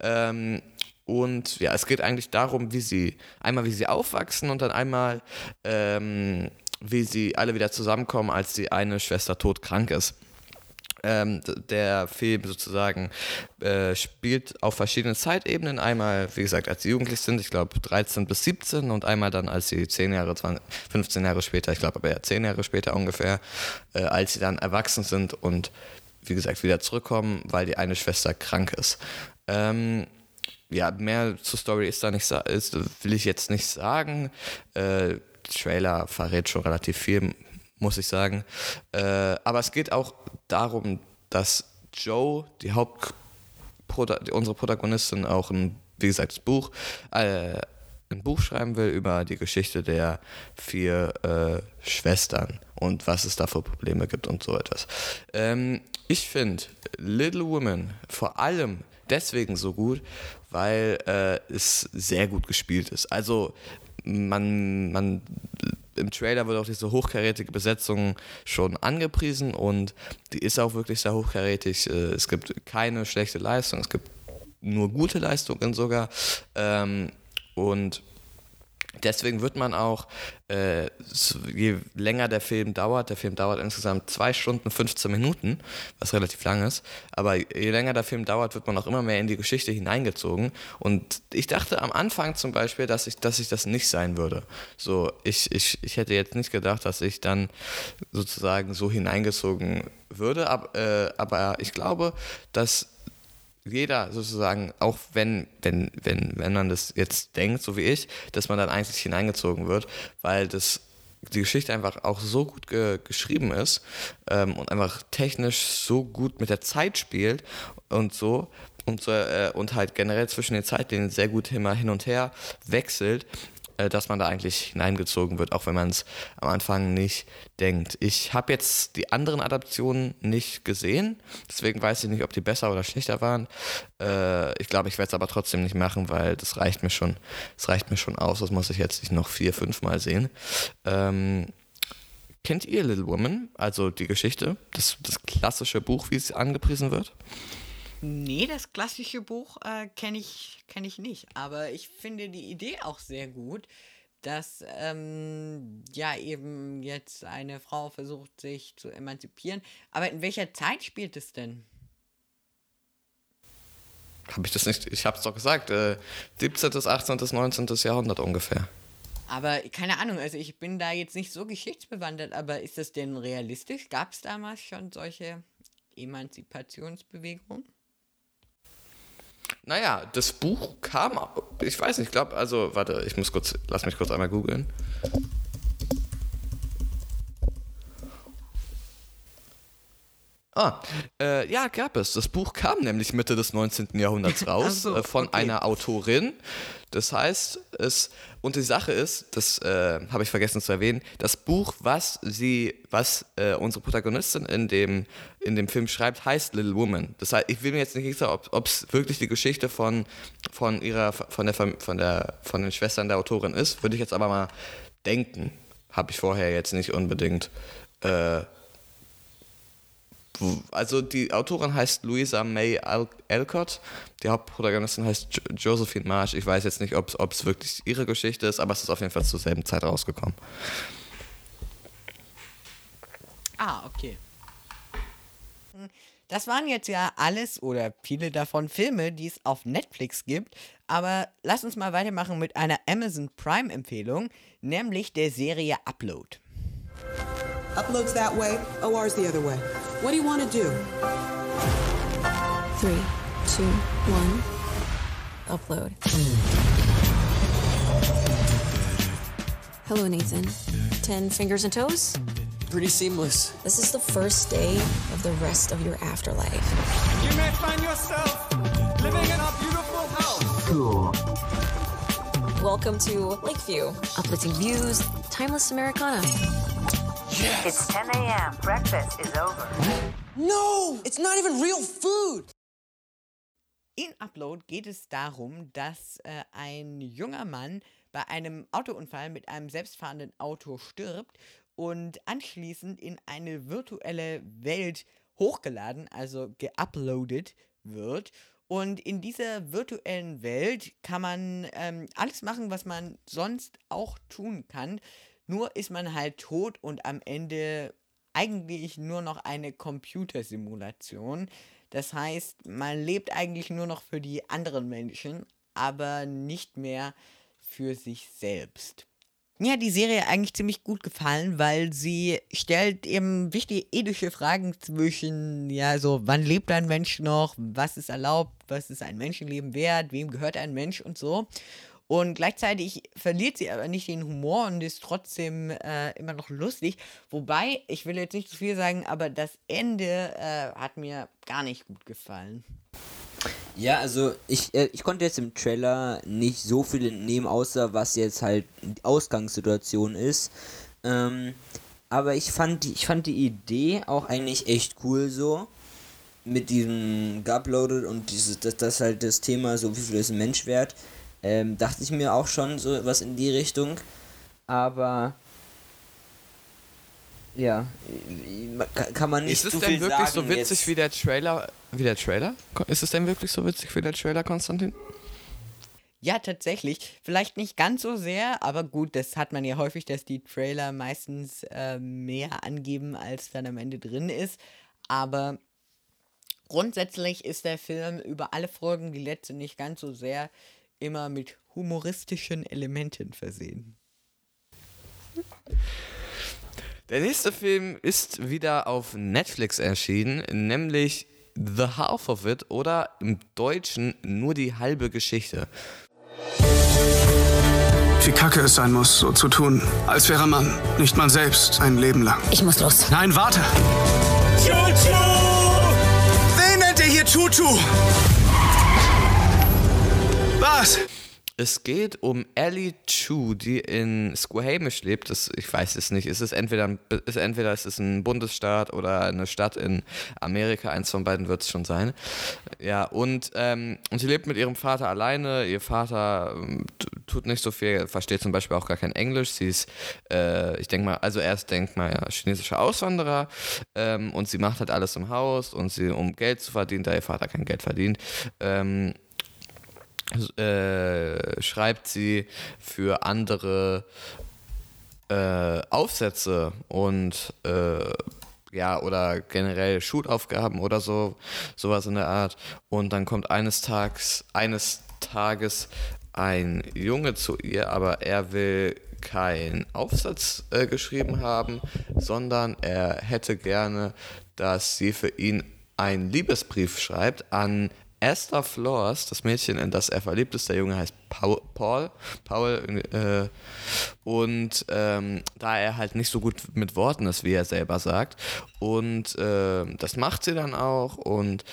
[SPEAKER 2] Ähm, und ja, es geht eigentlich darum, wie sie, einmal wie sie aufwachsen und dann einmal, ähm, wie sie alle wieder zusammenkommen, als die eine Schwester todkrank ist. Ähm, der Film sozusagen äh, spielt auf verschiedenen Zeitebenen. Einmal, wie gesagt, als sie jugendlich sind, ich glaube 13 bis 17 und einmal dann, als sie 10 Jahre, 20, 15 Jahre später, ich glaube aber ja 10 Jahre später ungefähr, äh, als sie dann erwachsen sind und wie gesagt wieder zurückkommen, weil die eine Schwester krank ist. Ähm, ja, mehr zur Story ist da nicht, ist, will ich jetzt nicht sagen. Äh, Trailer verrät schon relativ viel, muss ich sagen. Äh, aber es geht auch darum, dass Joe, die Haupt unsere Protagonistin, auch ein, wie gesagt, das Buch, äh, ein Buch schreiben will über die Geschichte der vier äh, Schwestern und was es da für Probleme gibt und so etwas. Ähm, ich finde Little Women vor allem deswegen so gut, weil äh, es sehr gut gespielt ist. Also man, man im Trailer wird auch diese hochkarätige Besetzung schon angepriesen und die ist auch wirklich sehr hochkarätig. Äh, es gibt keine schlechte Leistung, es gibt nur gute Leistungen sogar. Ähm, und Deswegen wird man auch, äh, je länger der Film dauert, der Film dauert insgesamt 2 Stunden 15 Minuten, was relativ lang ist, aber je länger der Film dauert, wird man auch immer mehr in die Geschichte hineingezogen. Und ich dachte am Anfang zum Beispiel, dass ich, dass ich das nicht sein würde. So, ich, ich, ich hätte jetzt nicht gedacht, dass ich dann sozusagen so hineingezogen würde, aber, äh, aber ich glaube, dass jeder sozusagen, auch wenn, wenn, wenn, wenn man das jetzt denkt, so wie ich, dass man dann eigentlich hineingezogen wird, weil das die Geschichte einfach auch so gut ge geschrieben ist ähm, und einfach technisch so gut mit der Zeit spielt und so und, so, äh, und halt generell zwischen den Zeitlinien sehr gut immer hin und her wechselt, dass man da eigentlich hineingezogen wird, auch wenn man es am Anfang nicht denkt. Ich habe jetzt die anderen Adaptionen nicht gesehen, deswegen weiß ich nicht, ob die besser oder schlechter waren. Äh, ich glaube, ich werde es aber trotzdem nicht machen, weil das reicht mir schon, das reicht mir schon aus. Das muss ich jetzt nicht noch vier, fünf Mal sehen. Ähm, kennt ihr Little Woman, also die Geschichte, das, das klassische Buch, wie es angepriesen wird?
[SPEAKER 3] Nee, das klassische Buch äh, kenne ich, kenn ich nicht. Aber ich finde die Idee auch sehr gut, dass ähm, ja eben jetzt eine Frau versucht, sich zu emanzipieren. Aber in welcher Zeit spielt es denn?
[SPEAKER 2] Habe ich das nicht? Ich habe es doch gesagt. Äh, 17., 18., 19. Jahrhundert ungefähr.
[SPEAKER 3] Aber keine Ahnung, also ich bin da jetzt nicht so geschichtsbewandert, aber ist das denn realistisch? Gab es damals schon solche Emanzipationsbewegungen?
[SPEAKER 2] Naja, das Buch kam, ich weiß nicht, ich glaube, also, warte, ich muss kurz, lass mich kurz einmal googeln. Ah, äh, ja, gab es. Das Buch kam nämlich Mitte des 19. Jahrhunderts raus so, äh, von okay. einer Autorin. Das heißt, es und die Sache ist, das äh, habe ich vergessen zu erwähnen, das Buch, was sie, was äh, unsere Protagonistin in dem in dem Film schreibt, heißt Little Woman. Das heißt, ich will mir jetzt nicht sagen, ob es wirklich die Geschichte von von ihrer von der von der von den Schwestern der Autorin ist, würde ich jetzt aber mal denken. Habe ich vorher jetzt nicht unbedingt äh, also die Autorin heißt Louisa May Al Alcott, die Hauptprotagonistin heißt jo Josephine Marsh. Ich weiß jetzt nicht, ob es wirklich ihre Geschichte ist, aber es ist auf jeden Fall zur selben Zeit rausgekommen.
[SPEAKER 3] Ah, okay. Das waren jetzt ja alles oder viele davon Filme, die es auf Netflix gibt. Aber lass uns mal weitermachen mit einer Amazon Prime Empfehlung, nämlich der Serie Upload.
[SPEAKER 12] Upload's that way, OR's the other way. What do you want to do?
[SPEAKER 13] Three, two, one. Upload. Hello, Nathan. Ten fingers and toes?
[SPEAKER 14] Pretty seamless.
[SPEAKER 13] This is the first day of the rest of your afterlife.
[SPEAKER 15] You may find yourself living in a beautiful house. Cool.
[SPEAKER 13] Welcome to Lakeview. Uplifting views, timeless Americana.
[SPEAKER 16] Yes. It's 10 a.m. Breakfast is over.
[SPEAKER 12] No, it's not even real food.
[SPEAKER 3] In Upload geht es darum, dass äh, ein junger Mann bei einem Autounfall mit einem selbstfahrenden Auto stirbt und anschließend in eine virtuelle Welt hochgeladen, also geuploadet wird. Und in dieser virtuellen Welt kann man ähm, alles machen, was man sonst auch tun kann. Nur ist man halt tot und am Ende eigentlich nur noch eine Computersimulation. Das heißt, man lebt eigentlich nur noch für die anderen Menschen, aber nicht mehr für sich selbst. Mir hat die Serie eigentlich ziemlich gut gefallen, weil sie stellt eben wichtige ethische Fragen zwischen, ja, so, wann lebt ein Mensch noch, was ist erlaubt, was ist ein Menschenleben wert, wem gehört ein Mensch und so. Und gleichzeitig verliert sie aber nicht den Humor und ist trotzdem äh, immer noch lustig. Wobei, ich will jetzt nicht zu viel sagen, aber das Ende äh, hat mir gar nicht gut gefallen.
[SPEAKER 1] Ja, also ich, äh, ich konnte jetzt im Trailer nicht so viel entnehmen, außer was jetzt halt die Ausgangssituation ist. Ähm, aber ich fand, die, ich fand die Idee auch eigentlich echt cool so. Mit diesem Guploaded und dieses, dass das halt das Thema, so wie viel ist ein Mensch wert, ähm, dachte ich mir auch schon so was in die Richtung. Aber ja, kann man nicht
[SPEAKER 2] Ist es
[SPEAKER 1] so
[SPEAKER 2] denn
[SPEAKER 1] viel
[SPEAKER 2] wirklich so witzig
[SPEAKER 1] jetzt.
[SPEAKER 2] wie der Trailer? Wie der Trailer? Ist es denn wirklich so witzig wie der Trailer, Konstantin?
[SPEAKER 3] Ja, tatsächlich. Vielleicht nicht ganz so sehr, aber gut, das hat man ja häufig, dass die Trailer meistens äh, mehr angeben, als dann am Ende drin ist. Aber grundsätzlich ist der Film über alle Folgen, die letzte nicht ganz so sehr, immer mit humoristischen Elementen versehen.
[SPEAKER 2] Der nächste Film ist wieder auf Netflix erschienen, nämlich The Half of It oder im Deutschen nur die halbe Geschichte.
[SPEAKER 17] Wie kacke es sein muss, so zu tun, als wäre man nicht man selbst ein Leben lang.
[SPEAKER 13] Ich muss los.
[SPEAKER 17] Nein, warte!
[SPEAKER 15] Chuchu!
[SPEAKER 17] Wen nennt ihr hier Chuchu? Was?
[SPEAKER 2] Es geht um Ellie Chu, die in Squamish lebt. Das, ich weiß es nicht. Es ist entweder, ein, ist es ein Bundesstaat oder eine Stadt in Amerika. Eins von beiden wird es schon sein. Ja, und, ähm, und sie lebt mit ihrem Vater alleine. Ihr Vater ähm, tut nicht so viel, versteht zum Beispiel auch gar kein Englisch. Sie ist, äh, ich denke mal, also erst denkt mal ja, chinesischer Auswanderer ähm, und sie macht halt alles im Haus und sie, um Geld zu verdienen, da ihr Vater kein Geld verdient. Ähm, äh, schreibt sie für andere äh, Aufsätze und äh, ja, oder generell Schulaufgaben oder so, sowas in der Art. Und dann kommt eines Tages, eines Tages ein Junge zu ihr, aber er will keinen Aufsatz äh, geschrieben haben, sondern er hätte gerne, dass sie für ihn einen Liebesbrief schreibt an Esther Flores, das Mädchen, in das er verliebt ist, der Junge heißt Paul, Paul, äh, und ähm, da er halt nicht so gut mit Worten ist, wie er selber sagt, und äh, das macht sie dann auch. Und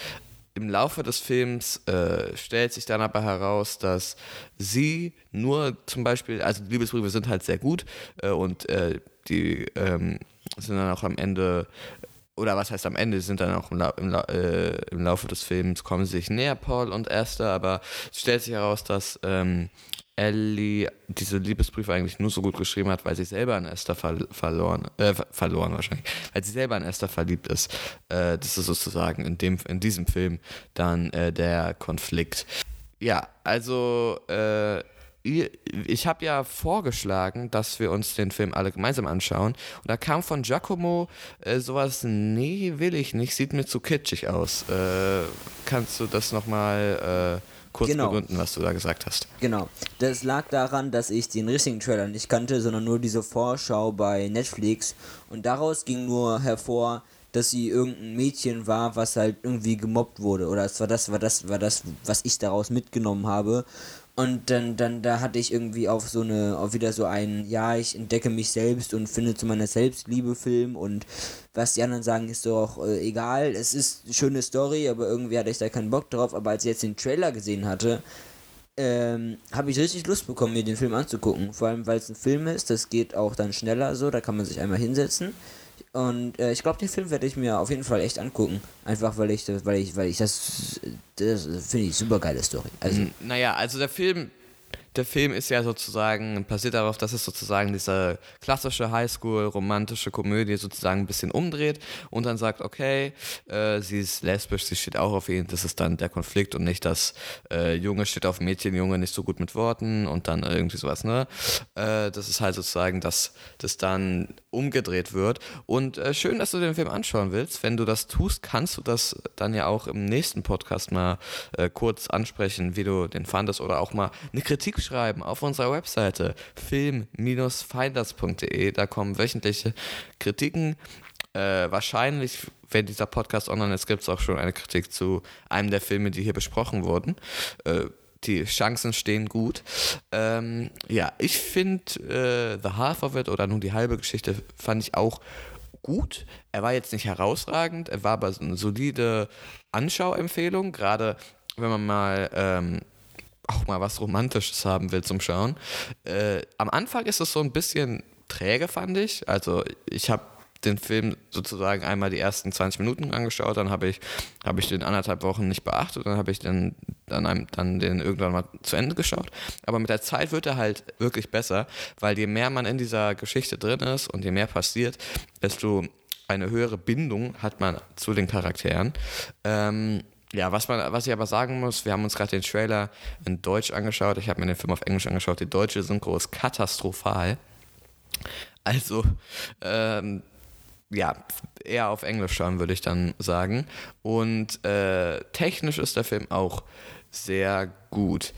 [SPEAKER 2] im Laufe des Films äh, stellt sich dann aber heraus, dass sie nur zum Beispiel, also Liebesbriefe sind halt sehr gut äh, und äh, die ähm, sind dann auch am Ende oder was heißt am Ende, sind dann auch im, La im, La äh, im, Laufe des Films, kommen sie sich näher, Paul und Esther, aber es stellt sich heraus, dass ähm, Ellie diese Liebesbriefe eigentlich nur so gut geschrieben hat, weil sie selber an Esther ver verloren, äh, verloren wahrscheinlich, weil sie selber an Esther verliebt ist. Äh, das ist sozusagen in, dem, in diesem Film dann äh, der Konflikt. Ja, also äh, ich habe ja vorgeschlagen, dass wir uns den Film alle gemeinsam anschauen. Und da kam von Giacomo äh, sowas, nee, will ich nicht, sieht mir zu kitschig aus. Äh, kannst du das nochmal äh, kurz genau. begründen, was du da gesagt hast?
[SPEAKER 1] Genau. Das lag daran, dass ich den richtigen Trailer nicht kannte, sondern nur diese Vorschau bei Netflix. Und daraus ging nur hervor, dass sie irgendein Mädchen war, was halt irgendwie gemobbt wurde. Oder es war das, war das, war das, was ich daraus mitgenommen habe. Und dann, dann, da hatte ich irgendwie auf so eine, auf wieder so einen, ja, ich entdecke mich selbst und finde zu meiner Selbstliebe Film und was die anderen sagen, ist doch äh, egal. Es ist eine schöne Story, aber irgendwie hatte ich da keinen Bock drauf. Aber als ich jetzt den Trailer gesehen hatte, ähm, habe ich richtig Lust bekommen, mir den Film anzugucken. Vor allem, weil es ein Film ist, das geht auch dann schneller so, da kann man sich einmal hinsetzen. Und äh, ich glaube, den Film werde ich mir auf jeden Fall echt angucken. Einfach weil ich, weil ich, weil ich das, das finde ich super geile Story.
[SPEAKER 2] Also, naja, also der Film der Film ist ja sozusagen, basiert darauf, dass es sozusagen diese klassische Highschool-romantische Komödie sozusagen ein bisschen umdreht und dann sagt, okay, äh, sie ist lesbisch, sie steht auch auf ihn, das ist dann der Konflikt und nicht das äh, Junge steht auf Mädchen, Junge nicht so gut mit Worten und dann irgendwie sowas, ne? Äh, das ist halt sozusagen, dass das dann umgedreht wird und äh, schön, dass du den Film anschauen willst. Wenn du das tust, kannst du das dann ja auch im nächsten Podcast mal äh, kurz ansprechen, wie du den fandest oder auch mal eine Kritik schreiben auf unserer Webseite film-finders.de. Da kommen wöchentliche Kritiken. Äh, wahrscheinlich, wenn dieser Podcast online ist, gibt es auch schon eine Kritik zu einem der Filme, die hier besprochen wurden. Äh, die Chancen stehen gut. Ähm, ja, ich finde äh, The Half of It oder nur die halbe Geschichte fand ich auch gut. Er war jetzt nicht herausragend, er war aber eine solide Anschauempfehlung, gerade wenn man mal ähm, auch mal was Romantisches haben will zum Schauen. Äh, am Anfang ist es so ein bisschen träge, fand ich. Also ich habe den Film sozusagen einmal die ersten 20 Minuten angeschaut, dann habe ich, hab ich den anderthalb Wochen nicht beachtet, dann habe ich den, dann, einem, dann den irgendwann mal zu Ende geschaut. Aber mit der Zeit wird er halt wirklich besser, weil je mehr man in dieser Geschichte drin ist und je mehr passiert, desto eine höhere Bindung hat man zu den Charakteren. Ähm, ja, was, man, was ich aber sagen muss, wir haben uns gerade den Trailer in Deutsch angeschaut. Ich habe mir den Film auf Englisch angeschaut. Die deutsche Synchro ist katastrophal. Also, ähm, ja, eher auf Englisch schauen, würde ich dann sagen. Und äh, technisch ist der Film auch sehr gut.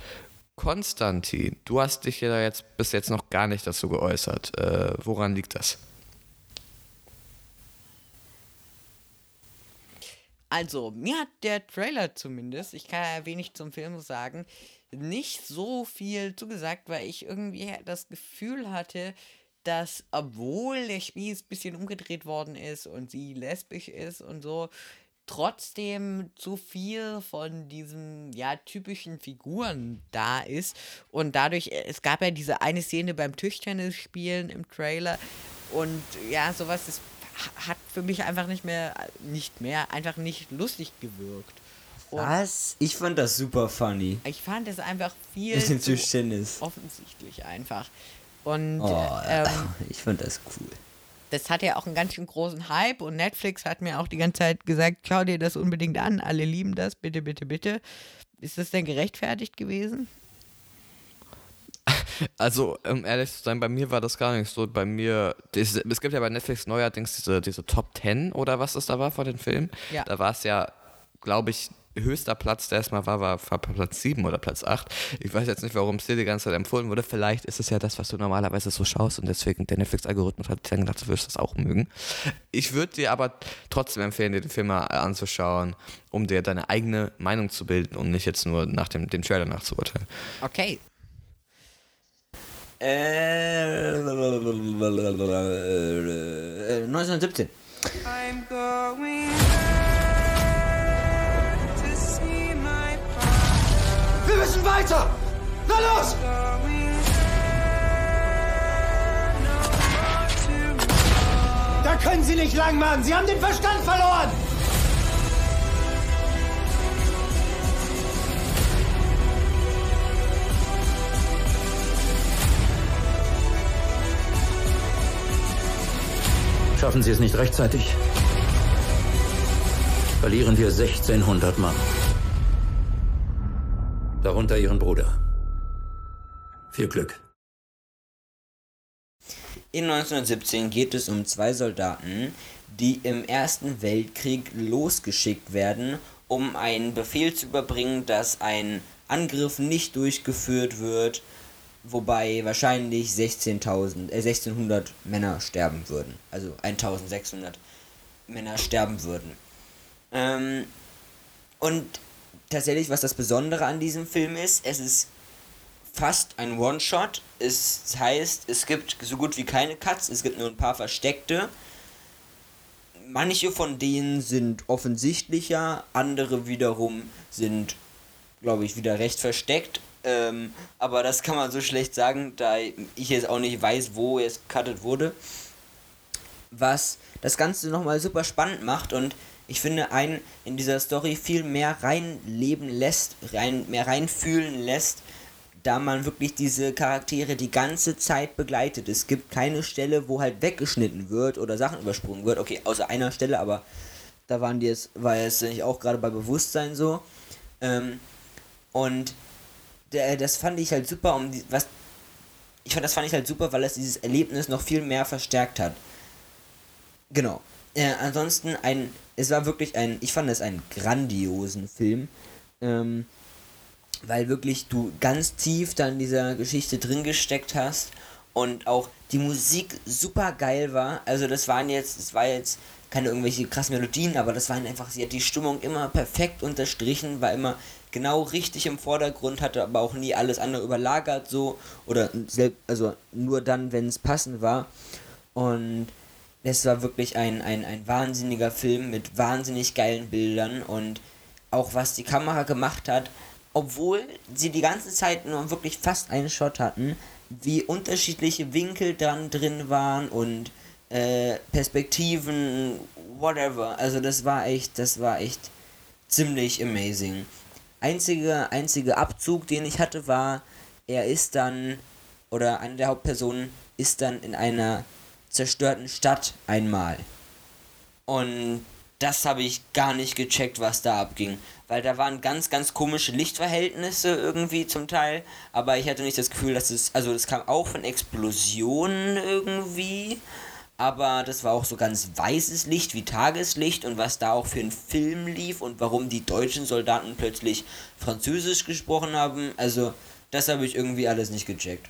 [SPEAKER 2] Konstantin, du hast dich ja jetzt bis jetzt noch gar nicht dazu geäußert. Äh, woran liegt das?
[SPEAKER 3] Also, mir hat der Trailer zumindest, ich kann ja wenig zum Film sagen, nicht so viel zugesagt, weil ich irgendwie das Gefühl hatte, dass obwohl der Spieß ein bisschen umgedreht worden ist und sie lesbisch ist und so, trotzdem zu viel von diesen ja typischen Figuren da ist und dadurch es gab ja diese eine Szene beim Tischtennis spielen im Trailer und ja sowas ist, hat für mich einfach nicht mehr nicht mehr einfach nicht lustig gewirkt. Und
[SPEAKER 1] Was? Ich fand das super funny.
[SPEAKER 3] Ich fand es einfach viel zu
[SPEAKER 1] Tischtennis.
[SPEAKER 3] offensichtlich einfach. Und
[SPEAKER 1] Oh,
[SPEAKER 3] ähm,
[SPEAKER 1] ich fand das cool.
[SPEAKER 3] das hat ja auch einen ganz schön großen Hype und Netflix hat mir auch die ganze Zeit gesagt, schau dir das unbedingt an, alle lieben das, bitte, bitte, bitte. Ist das denn gerechtfertigt gewesen?
[SPEAKER 2] Also, um ehrlich zu sein, bei mir war das gar nicht so. Bei mir, das, es gibt ja bei Netflix neuerdings diese, diese Top 10 oder was es da war vor den Filmen.
[SPEAKER 3] Ja.
[SPEAKER 2] Da war es ja, glaube ich, höchster Platz, der erstmal war, war, war Platz 7 oder Platz 8. Ich weiß jetzt nicht, warum es dir die ganze Zeit empfohlen wurde. Vielleicht ist es ja das, was du normalerweise so schaust und deswegen der Netflix-Algorithmus hat dir dann gedacht, du wirst das auch mögen. Ich würde dir aber trotzdem empfehlen, dir den Film mal anzuschauen, um dir deine eigene Meinung zu bilden und nicht jetzt nur nach dem, dem Trailer nachzuurteilen.
[SPEAKER 3] Okay.
[SPEAKER 1] Äh, 1917.
[SPEAKER 15] I'm going
[SPEAKER 7] weiter! Na los! Da können Sie nicht lang machen! Sie haben den Verstand verloren!
[SPEAKER 14] Schaffen Sie es nicht rechtzeitig? Verlieren wir 1600 Mann. Darunter Ihren Bruder. Viel Glück.
[SPEAKER 1] In 1917 geht es um zwei Soldaten, die im Ersten Weltkrieg losgeschickt werden, um einen Befehl zu überbringen, dass ein Angriff nicht durchgeführt wird, wobei wahrscheinlich 16.000, äh, 1600 Männer sterben würden. Also 1600 Männer sterben würden. Ähm, und tatsächlich, was das Besondere an diesem Film ist, es ist fast ein One-Shot. Es heißt, es gibt so gut wie keine Cuts, es gibt nur ein paar versteckte. Manche von denen sind offensichtlicher, andere wiederum sind, glaube ich, wieder recht versteckt. Ähm, aber das kann man so schlecht sagen, da ich jetzt auch nicht weiß, wo es cuttet wurde. Was das Ganze nochmal super spannend macht und ich finde einen in dieser Story viel mehr reinleben lässt, rein, mehr reinfühlen lässt, da man wirklich diese Charaktere die ganze Zeit begleitet. Es gibt keine Stelle, wo halt weggeschnitten wird oder Sachen übersprungen wird. Okay, außer einer Stelle, aber da waren die jetzt, war es nicht auch gerade bei Bewusstsein so. Ähm, und der, das fand ich halt super, um die, was ich fand das fand ich halt super, weil es dieses Erlebnis noch viel mehr verstärkt hat. Genau. Äh, ansonsten ein, es war wirklich ein, ich fand es einen grandiosen Film. Ähm, weil wirklich du ganz tief da in dieser Geschichte drin gesteckt hast und auch die Musik super geil war. Also das waren jetzt, es war jetzt keine irgendwelche krassen Melodien, aber das waren einfach, sie hat die Stimmung immer perfekt unterstrichen, war immer genau richtig im Vordergrund, hatte aber auch nie alles andere überlagert so oder selbst, also nur dann, wenn es passend war. Und es war wirklich ein, ein, ein wahnsinniger Film mit wahnsinnig geilen Bildern und auch was die Kamera gemacht hat, obwohl sie die ganze Zeit nur wirklich fast einen Shot hatten, wie unterschiedliche Winkel dann drin waren und äh, Perspektiven, whatever. Also das war echt, das war echt ziemlich amazing. Einzige, einzige Abzug, den ich hatte, war, er ist dann, oder eine der Hauptpersonen ist dann in einer zerstörten Stadt einmal. Und das habe ich gar nicht gecheckt, was da abging. Weil da waren ganz, ganz komische Lichtverhältnisse irgendwie zum Teil. Aber ich hatte nicht das Gefühl, dass es. Also, das kam auch von Explosionen irgendwie. Aber das war auch so ganz weißes Licht wie Tageslicht und was da auch für ein Film lief und warum die deutschen Soldaten plötzlich Französisch gesprochen haben. Also, das habe ich irgendwie alles nicht gecheckt.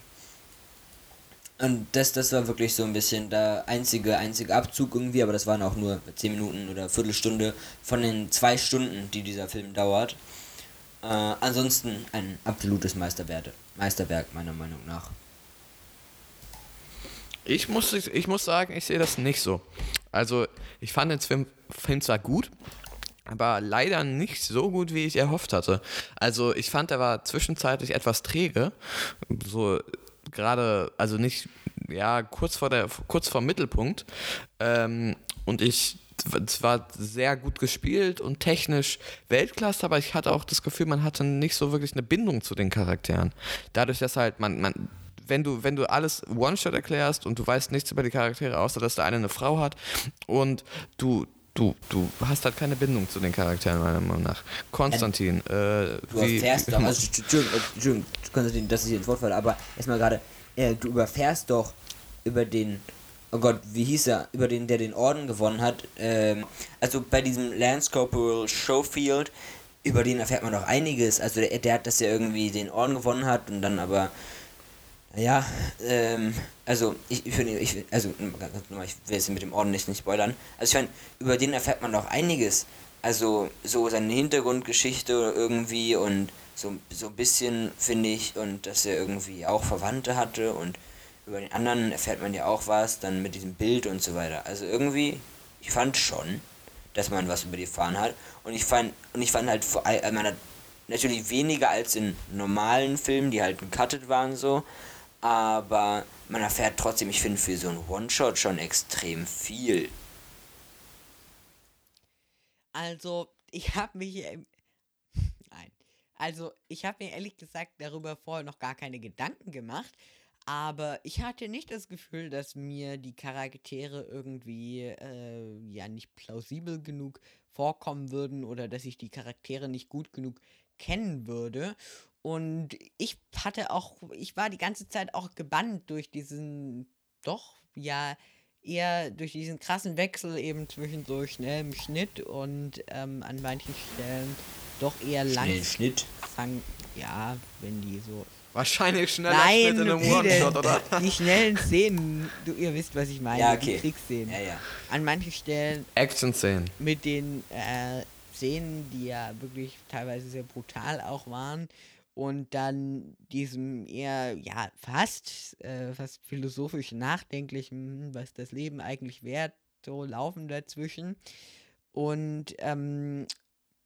[SPEAKER 1] Und das, das war wirklich so ein bisschen der einzige, einzige Abzug irgendwie, aber das waren auch nur 10 Minuten oder Viertelstunde von den zwei Stunden, die dieser Film dauert. Äh, ansonsten ein absolutes Meisterwerk, Meisterwerk meiner Meinung nach.
[SPEAKER 2] Ich muss, ich muss sagen, ich sehe das nicht so. Also, ich fand den Film, Film zwar gut, aber leider nicht so gut, wie ich erhofft hatte. Also ich fand, er war zwischenzeitlich etwas träge, so gerade, also nicht, ja, kurz vor der, kurz vor Mittelpunkt. Ähm, und ich es war sehr gut gespielt und technisch Weltklasse, aber ich hatte auch das Gefühl, man hatte nicht so wirklich eine Bindung zu den Charakteren. Dadurch, dass halt man, man wenn du, wenn du alles One-Shot erklärst und du weißt nichts über die Charaktere, außer dass der eine eine Frau hat und du, du, du hast halt keine Bindung zu den Charakteren, meiner Meinung nach. Konstantin, äh,
[SPEAKER 1] Du
[SPEAKER 2] wie,
[SPEAKER 1] erfährst doch, also, Entschuldigung, äh, Entschuldigung, Konstantin, dass ich ins Wort falle, aber erstmal gerade, äh, du überfährst doch über den, oh Gott, wie hieß er, über den, der den Orden gewonnen hat, ähm, also bei diesem Lance Corporal Schofield, über den erfährt man doch einiges, also der, der hat, dass er irgendwie den Orden gewonnen hat und dann aber, ja, ähm, also ich, ich finde, ich, also ich will jetzt mit dem Orden nicht, spoilern, also ich meine, über den erfährt man doch einiges, also so seine Hintergrundgeschichte irgendwie und so, so ein bisschen finde ich und dass er irgendwie auch Verwandte hatte und über den anderen erfährt man ja auch was, dann mit diesem Bild und so weiter. Also irgendwie, ich fand schon, dass man was über die erfahren hat. Und ich fand und ich fand halt vor allem, man hat natürlich weniger als in normalen Filmen, die halt gecuttet waren so, aber man erfährt trotzdem, ich finde für so einen One-Shot schon extrem viel.
[SPEAKER 3] Also, ich habe mich. Ähm, nein. Also, ich habe mir ehrlich gesagt darüber vorher noch gar keine Gedanken gemacht. Aber ich hatte nicht das Gefühl, dass mir die Charaktere irgendwie äh, ja nicht plausibel genug vorkommen würden oder dass ich die Charaktere nicht gut genug kennen würde. Und ich hatte auch, ich war die ganze Zeit auch gebannt durch diesen, doch, ja, eher durch diesen krassen Wechsel eben zwischen so schnellem Schnitt und ähm, an manchen Stellen doch eher lang.
[SPEAKER 1] Schnellen Schnitt?
[SPEAKER 3] Ja, wenn die so.
[SPEAKER 2] Wahrscheinlich schneller
[SPEAKER 3] Nein,
[SPEAKER 2] Schnitt in einem. One-Shot, oder?
[SPEAKER 3] Die schnellen Szenen, du, ihr wisst, was ich meine,
[SPEAKER 2] Ja, okay.
[SPEAKER 3] die Kriegsszenen.
[SPEAKER 1] Ja, ja.
[SPEAKER 3] An manchen Stellen
[SPEAKER 2] Action-Szenen.
[SPEAKER 3] mit den äh, Szenen, die ja wirklich teilweise sehr brutal auch waren. Und dann diesem eher, ja, fast, äh, fast philosophisch nachdenklichen, hm, was das Leben eigentlich wert, so laufen dazwischen. Und ähm,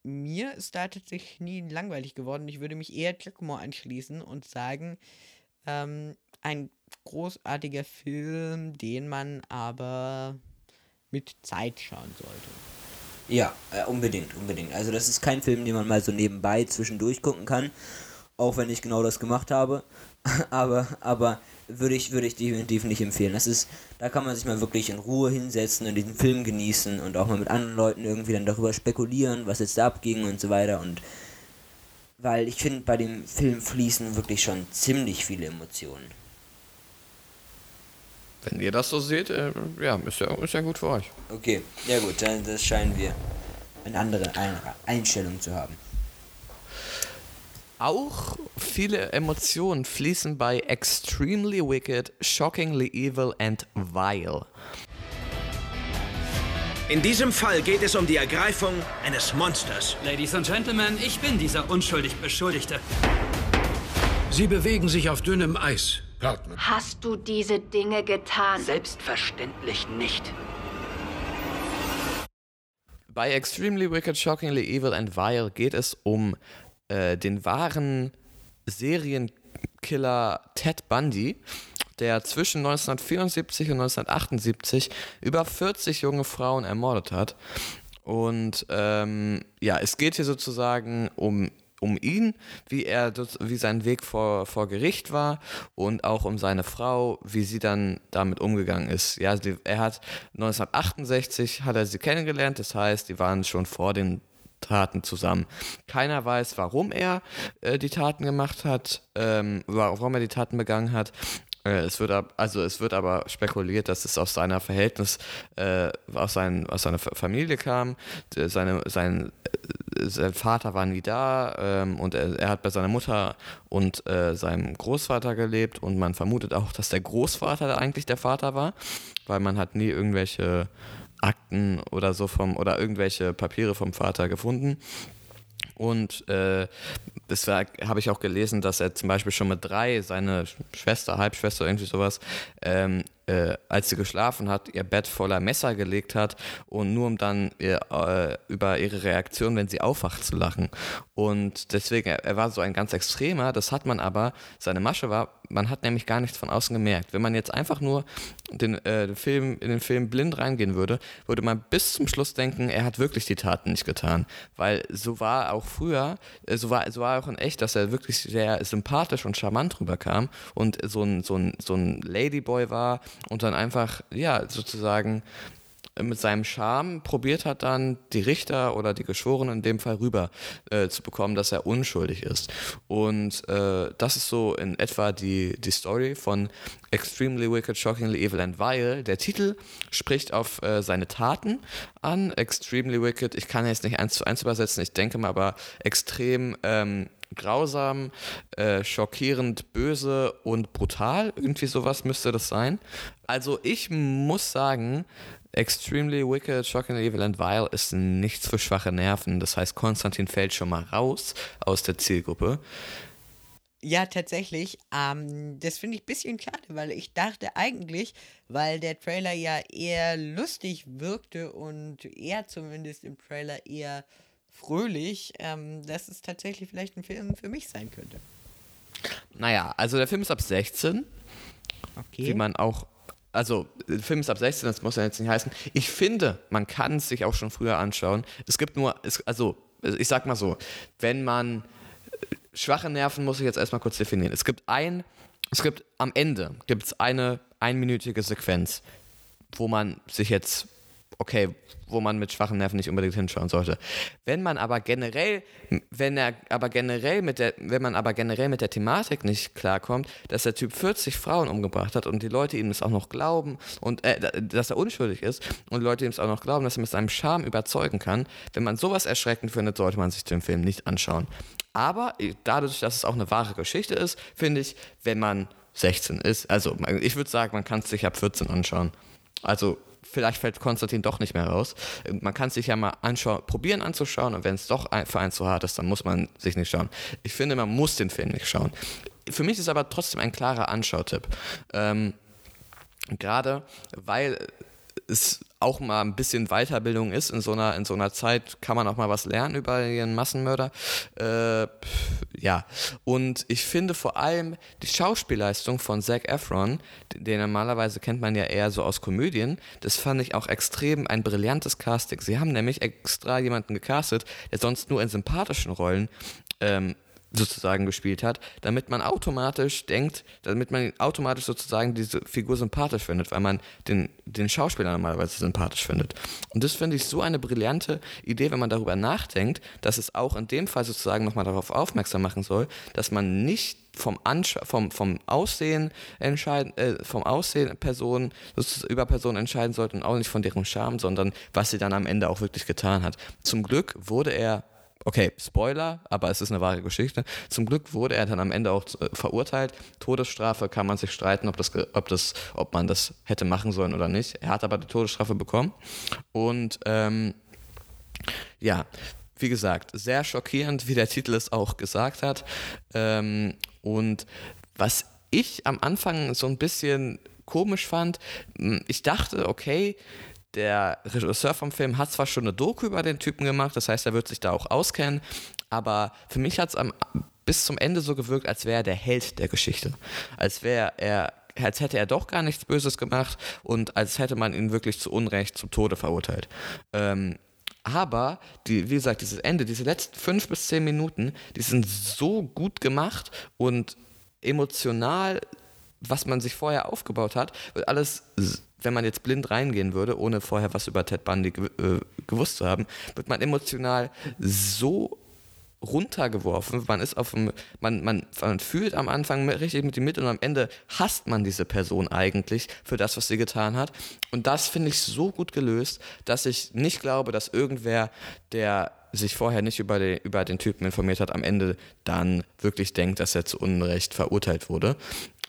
[SPEAKER 3] mir ist da tatsächlich nie langweilig geworden. Ich würde mich eher Giacomo anschließen und sagen, ähm, ein großartiger Film, den man aber mit Zeit schauen sollte.
[SPEAKER 1] Ja, äh, unbedingt, unbedingt. Also das ist kein Film, den man mal so nebenbei zwischendurch gucken kann, auch wenn ich genau das gemacht habe. aber aber würde ich würde ich definitiv nicht empfehlen. Das ist, da kann man sich mal wirklich in Ruhe hinsetzen und diesen Film genießen und auch mal mit anderen Leuten irgendwie dann darüber spekulieren, was jetzt da abging und so weiter und weil ich finde, bei dem Film fließen wirklich schon ziemlich viele Emotionen.
[SPEAKER 2] Wenn ihr das so seht, äh, ja, ist ja, ist ja gut für euch.
[SPEAKER 1] Okay, ja gut, dann das scheinen wir eine andere Ein Einstellung zu haben.
[SPEAKER 2] Auch viele Emotionen fließen bei Extremely Wicked, Shockingly Evil and Vile.
[SPEAKER 18] In diesem Fall geht es um die Ergreifung eines Monsters.
[SPEAKER 19] Ladies and Gentlemen, ich bin dieser unschuldig Beschuldigte.
[SPEAKER 20] Sie bewegen sich auf dünnem Eis. Partner.
[SPEAKER 16] Hast du diese Dinge getan?
[SPEAKER 19] Selbstverständlich nicht.
[SPEAKER 2] Bei Extremely Wicked, Shockingly Evil and Vile geht es um äh, den wahren Serienkiller Ted Bundy, der zwischen 1974 und 1978 über 40 junge Frauen ermordet hat. Und ähm, ja, es geht hier sozusagen um, um ihn, wie er wie sein Weg vor, vor Gericht war und auch um seine Frau, wie sie dann damit umgegangen ist. Ja, er hat 1968 hat er sie kennengelernt, das heißt, die waren schon vor den Taten zusammen. Keiner weiß, warum er äh, die Taten gemacht hat, ähm, warum er die Taten begangen hat. Äh, es wird ab, also es wird aber spekuliert, dass es aus seiner Verhältnis, äh, aus, sein, aus seiner Fa- Familie kam. Der- Seine, sein, äh, sein Vater war nie da ähm, und er, er hat bei seiner Mutter und äh, seinem Großvater gelebt und man vermutet auch, dass der Großvater eigentlich der Vater war, weil man hat nie irgendwelche Akten oder so vom oder irgendwelche Papiere vom Vater gefunden. Und äh, das habe ich auch gelesen, dass er zum Beispiel schon mit drei seine Schwester, Halbschwester, irgendwie sowas, ähm, äh, als sie geschlafen hat, ihr Bett voller Messer gelegt hat und nur um dann ihr, äh, über ihre Reaktion, wenn sie aufwacht, zu lachen. Und deswegen, er, er, war so ein ganz extremer, das hat man aber, seine Masche war, man hat nämlich gar nichts von außen gemerkt. Wenn man jetzt einfach nur den, äh, den Film, in den Film blind reingehen würde, würde man bis zum Schluss denken, er hat wirklich die Taten nicht getan. Weil so war auch früher, äh, so war, so war auch in echt, dass er wirklich sehr sympathisch und charmant rüberkam und so ein, so ein, so ein Ladyboy war und dann einfach, ja, sozusagen mit seinem Charme probiert hat, dann die Richter oder die Geschworenen in dem Fall rüber äh, zu bekommen, dass er unschuldig ist. Und äh, das ist so in etwa die, die Story von Extremely Wicked, Shockingly Evil and Vile. Der Titel spricht auf äh, seine Taten an. Extremely Wicked, ich kann jetzt nicht eins zu eins übersetzen, ich denke mal aber extrem ähm, grausam, äh, schockierend, böse und brutal. Irgendwie sowas müsste das sein. Also ich muss sagen, Extremely Wicked, Shockingly Evil and Vile ist nichts für schwache Nerven. Das heißt, Konstantin fällt schon mal raus aus der Zielgruppe.
[SPEAKER 3] Ja, tatsächlich. Ähm, das finde ich ein bisschen schade, weil ich dachte eigentlich, weil der Trailer ja eher lustig wirkte und er zumindest im Trailer eher fröhlich, ähm, dass es tatsächlich vielleicht ein Film für mich sein könnte.
[SPEAKER 2] Naja, also der Film ist ab 16.
[SPEAKER 3] Okay.
[SPEAKER 2] Wie man auch also der Film ist ab 16, das muss ja jetzt nicht heißen. Ich finde, man kann es sich auch schon früher anschauen. Es gibt nur, es, also ich sag mal so, wenn man schwache Nerven muss ich jetzt erstmal kurz definieren. Es gibt ein, es gibt am Ende gibt es eine einminütige Sequenz, wo man sich jetzt okay, wo man mit schwachen Nerven nicht unbedingt hinschauen sollte. Wenn man aber generell, wenn er aber generell mit der, wenn man aber generell mit der Thematik nicht klarkommt, dass der Typ 40 Frauen umgebracht hat und die Leute ihm das auch noch glauben und äh, dass er unschuldig ist und die Leute ihm es auch noch glauben, dass er mit seinem Charme überzeugen kann, wenn man sowas erschreckend findet, sollte man sich den Film nicht anschauen. Aber dadurch, dass es auch eine wahre Geschichte ist, finde ich, wenn man 16 ist, also ich würde sagen, man kann es sich ab 14 anschauen. Also vielleicht fällt Konstantin doch nicht mehr raus. Man kann es sich ja mal anschauen, probieren anzuschauen und wenn es doch für einen zu hart ist, dann muss man sich nicht schauen. Ich finde, man muss den Film nicht schauen. Für mich ist aber trotzdem ein klarer Anschautipp. Ähm, Gerade weil es auch mal ein bisschen Weiterbildung ist. In so einer, in so einer Zeit kann man auch mal was lernen über ihren Massenmörder. Äh, ja, und ich finde vor allem die Schauspielleistung von Zac Efron, den normalerweise kennt man ja eher so aus Komödien, das fand ich auch extrem ein brillantes Casting. Sie haben nämlich extra jemanden gecastet, der sonst nur in sympathischen Rollen ähm, sozusagen gespielt hat, damit man automatisch denkt, damit man automatisch sozusagen diese Figur sympathisch findet, weil man den, den Schauspieler normalerweise sympathisch findet. Und das finde ich so eine brillante Idee, wenn man darüber nachdenkt, dass es auch in dem Fall sozusagen nochmal darauf aufmerksam machen soll, dass man nicht vom, Ansch vom, vom Aussehen entscheiden, äh, vom Aussehen Personen über Personen entscheiden sollte und auch nicht von deren Charme, sondern was sie dann am Ende auch wirklich getan hat. Zum Glück wurde er Okay, Spoiler, aber es ist eine wahre Geschichte. Zum Glück wurde er dann am Ende auch äh, verurteilt. Todesstrafe kann man sich streiten, ob, das, ob, das, ob man das hätte machen sollen oder nicht. Er hat aber die Todesstrafe bekommen. Und ähm, ja, wie gesagt, sehr schockierend, wie der Titel es auch gesagt hat. Ähm, und was ich am Anfang so ein bisschen komisch fand, ich dachte, okay, der Regisseur vom Film hat zwar schon eine Doku über den Typen gemacht, das heißt, er wird sich da auch auskennen, aber für mich hat es bis zum Ende so gewirkt, als wäre er der Held der Geschichte. Als wäre er als hätte er doch gar nichts Böses gemacht und als hätte man ihn wirklich zu Unrecht zum Tode verurteilt. Ähm, aber, die, wie gesagt, dieses Ende, diese letzten fünf bis zehn Minuten, die sind so gut gemacht und emotional, was man sich vorher aufgebaut hat, wird alles wenn man jetzt blind reingehen würde, ohne vorher was über Ted Bundy äh, gewusst zu haben, wird man emotional so runtergeworfen. Man ist auf dem, man, man, man fühlt am Anfang richtig mit ihm mit und am Ende hasst man diese Person eigentlich für das, was sie getan hat. Und das finde ich so gut gelöst, dass ich nicht glaube, dass irgendwer, der sich vorher nicht über den, über den Typen informiert hat, am Ende dann wirklich denkt, dass er zu Unrecht verurteilt wurde.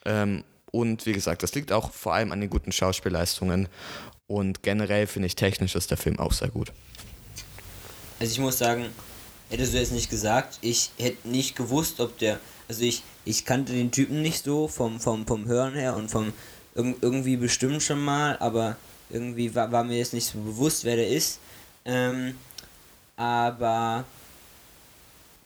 [SPEAKER 2] Ähm, und wie gesagt, das liegt auch vor allem an den guten Schauspielleistungen. Und generell finde ich technisch ist der Film auch sehr gut.
[SPEAKER 1] Also ich muss sagen, hättest du jetzt nicht gesagt, ich hätte nicht gewusst, ob der. Also ich, ich kannte den Typen nicht so vom, vom, vom Hören her und vom, irg irgendwie bestimmt schon mal, aber irgendwie war, war mir jetzt nicht so bewusst, wer der ist. Ähm, aber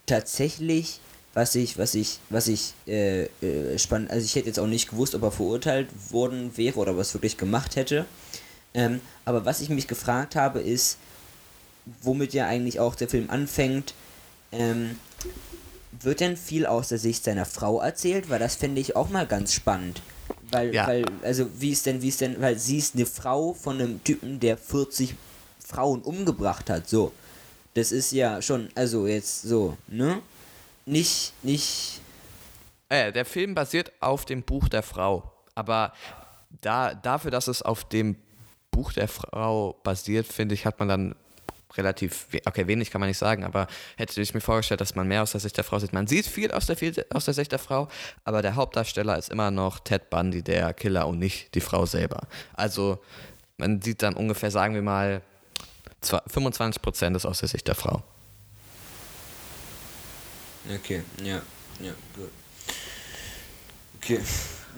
[SPEAKER 1] tatsächlich, was ich, was ich, was ich äh, äh, spannend, also ich hätte jetzt auch nicht gewusst, ob er verurteilt worden wäre oder was wirklich gemacht hätte. Ähm, aber was ich mich gefragt habe, ist, womit ja eigentlich auch der Film anfängt, ähm, wird denn viel aus der Sicht seiner Frau erzählt? Weil das fände ich auch mal ganz spannend. Weil,
[SPEAKER 2] Ja.
[SPEAKER 1] weil, also wie ist denn, wie ist denn, weil sie ist eine Frau von einem Typen, der 40 Frauen umgebracht hat, so. Das ist ja schon, also jetzt so, ne? Nicht, nicht,
[SPEAKER 2] Äh, der Film basiert auf dem Buch der Frau. Aber da, dafür, dass es auf dem Buch der Frau basiert, finde ich, hat man dann relativ, we- okay, wenig kann man nicht sagen, aber hätte ich mir vorgestellt, dass man mehr aus der Sicht der Frau sieht. Man sieht viel aus der, aus der Sicht der Frau, aber der Hauptdarsteller ist immer noch Ted Bundy, der Killer und nicht die Frau selber. Also man sieht dann ungefähr, sagen wir mal, zwar 25% ist aus der Sicht der Frau.
[SPEAKER 1] Okay, ja, ja, gut. Okay.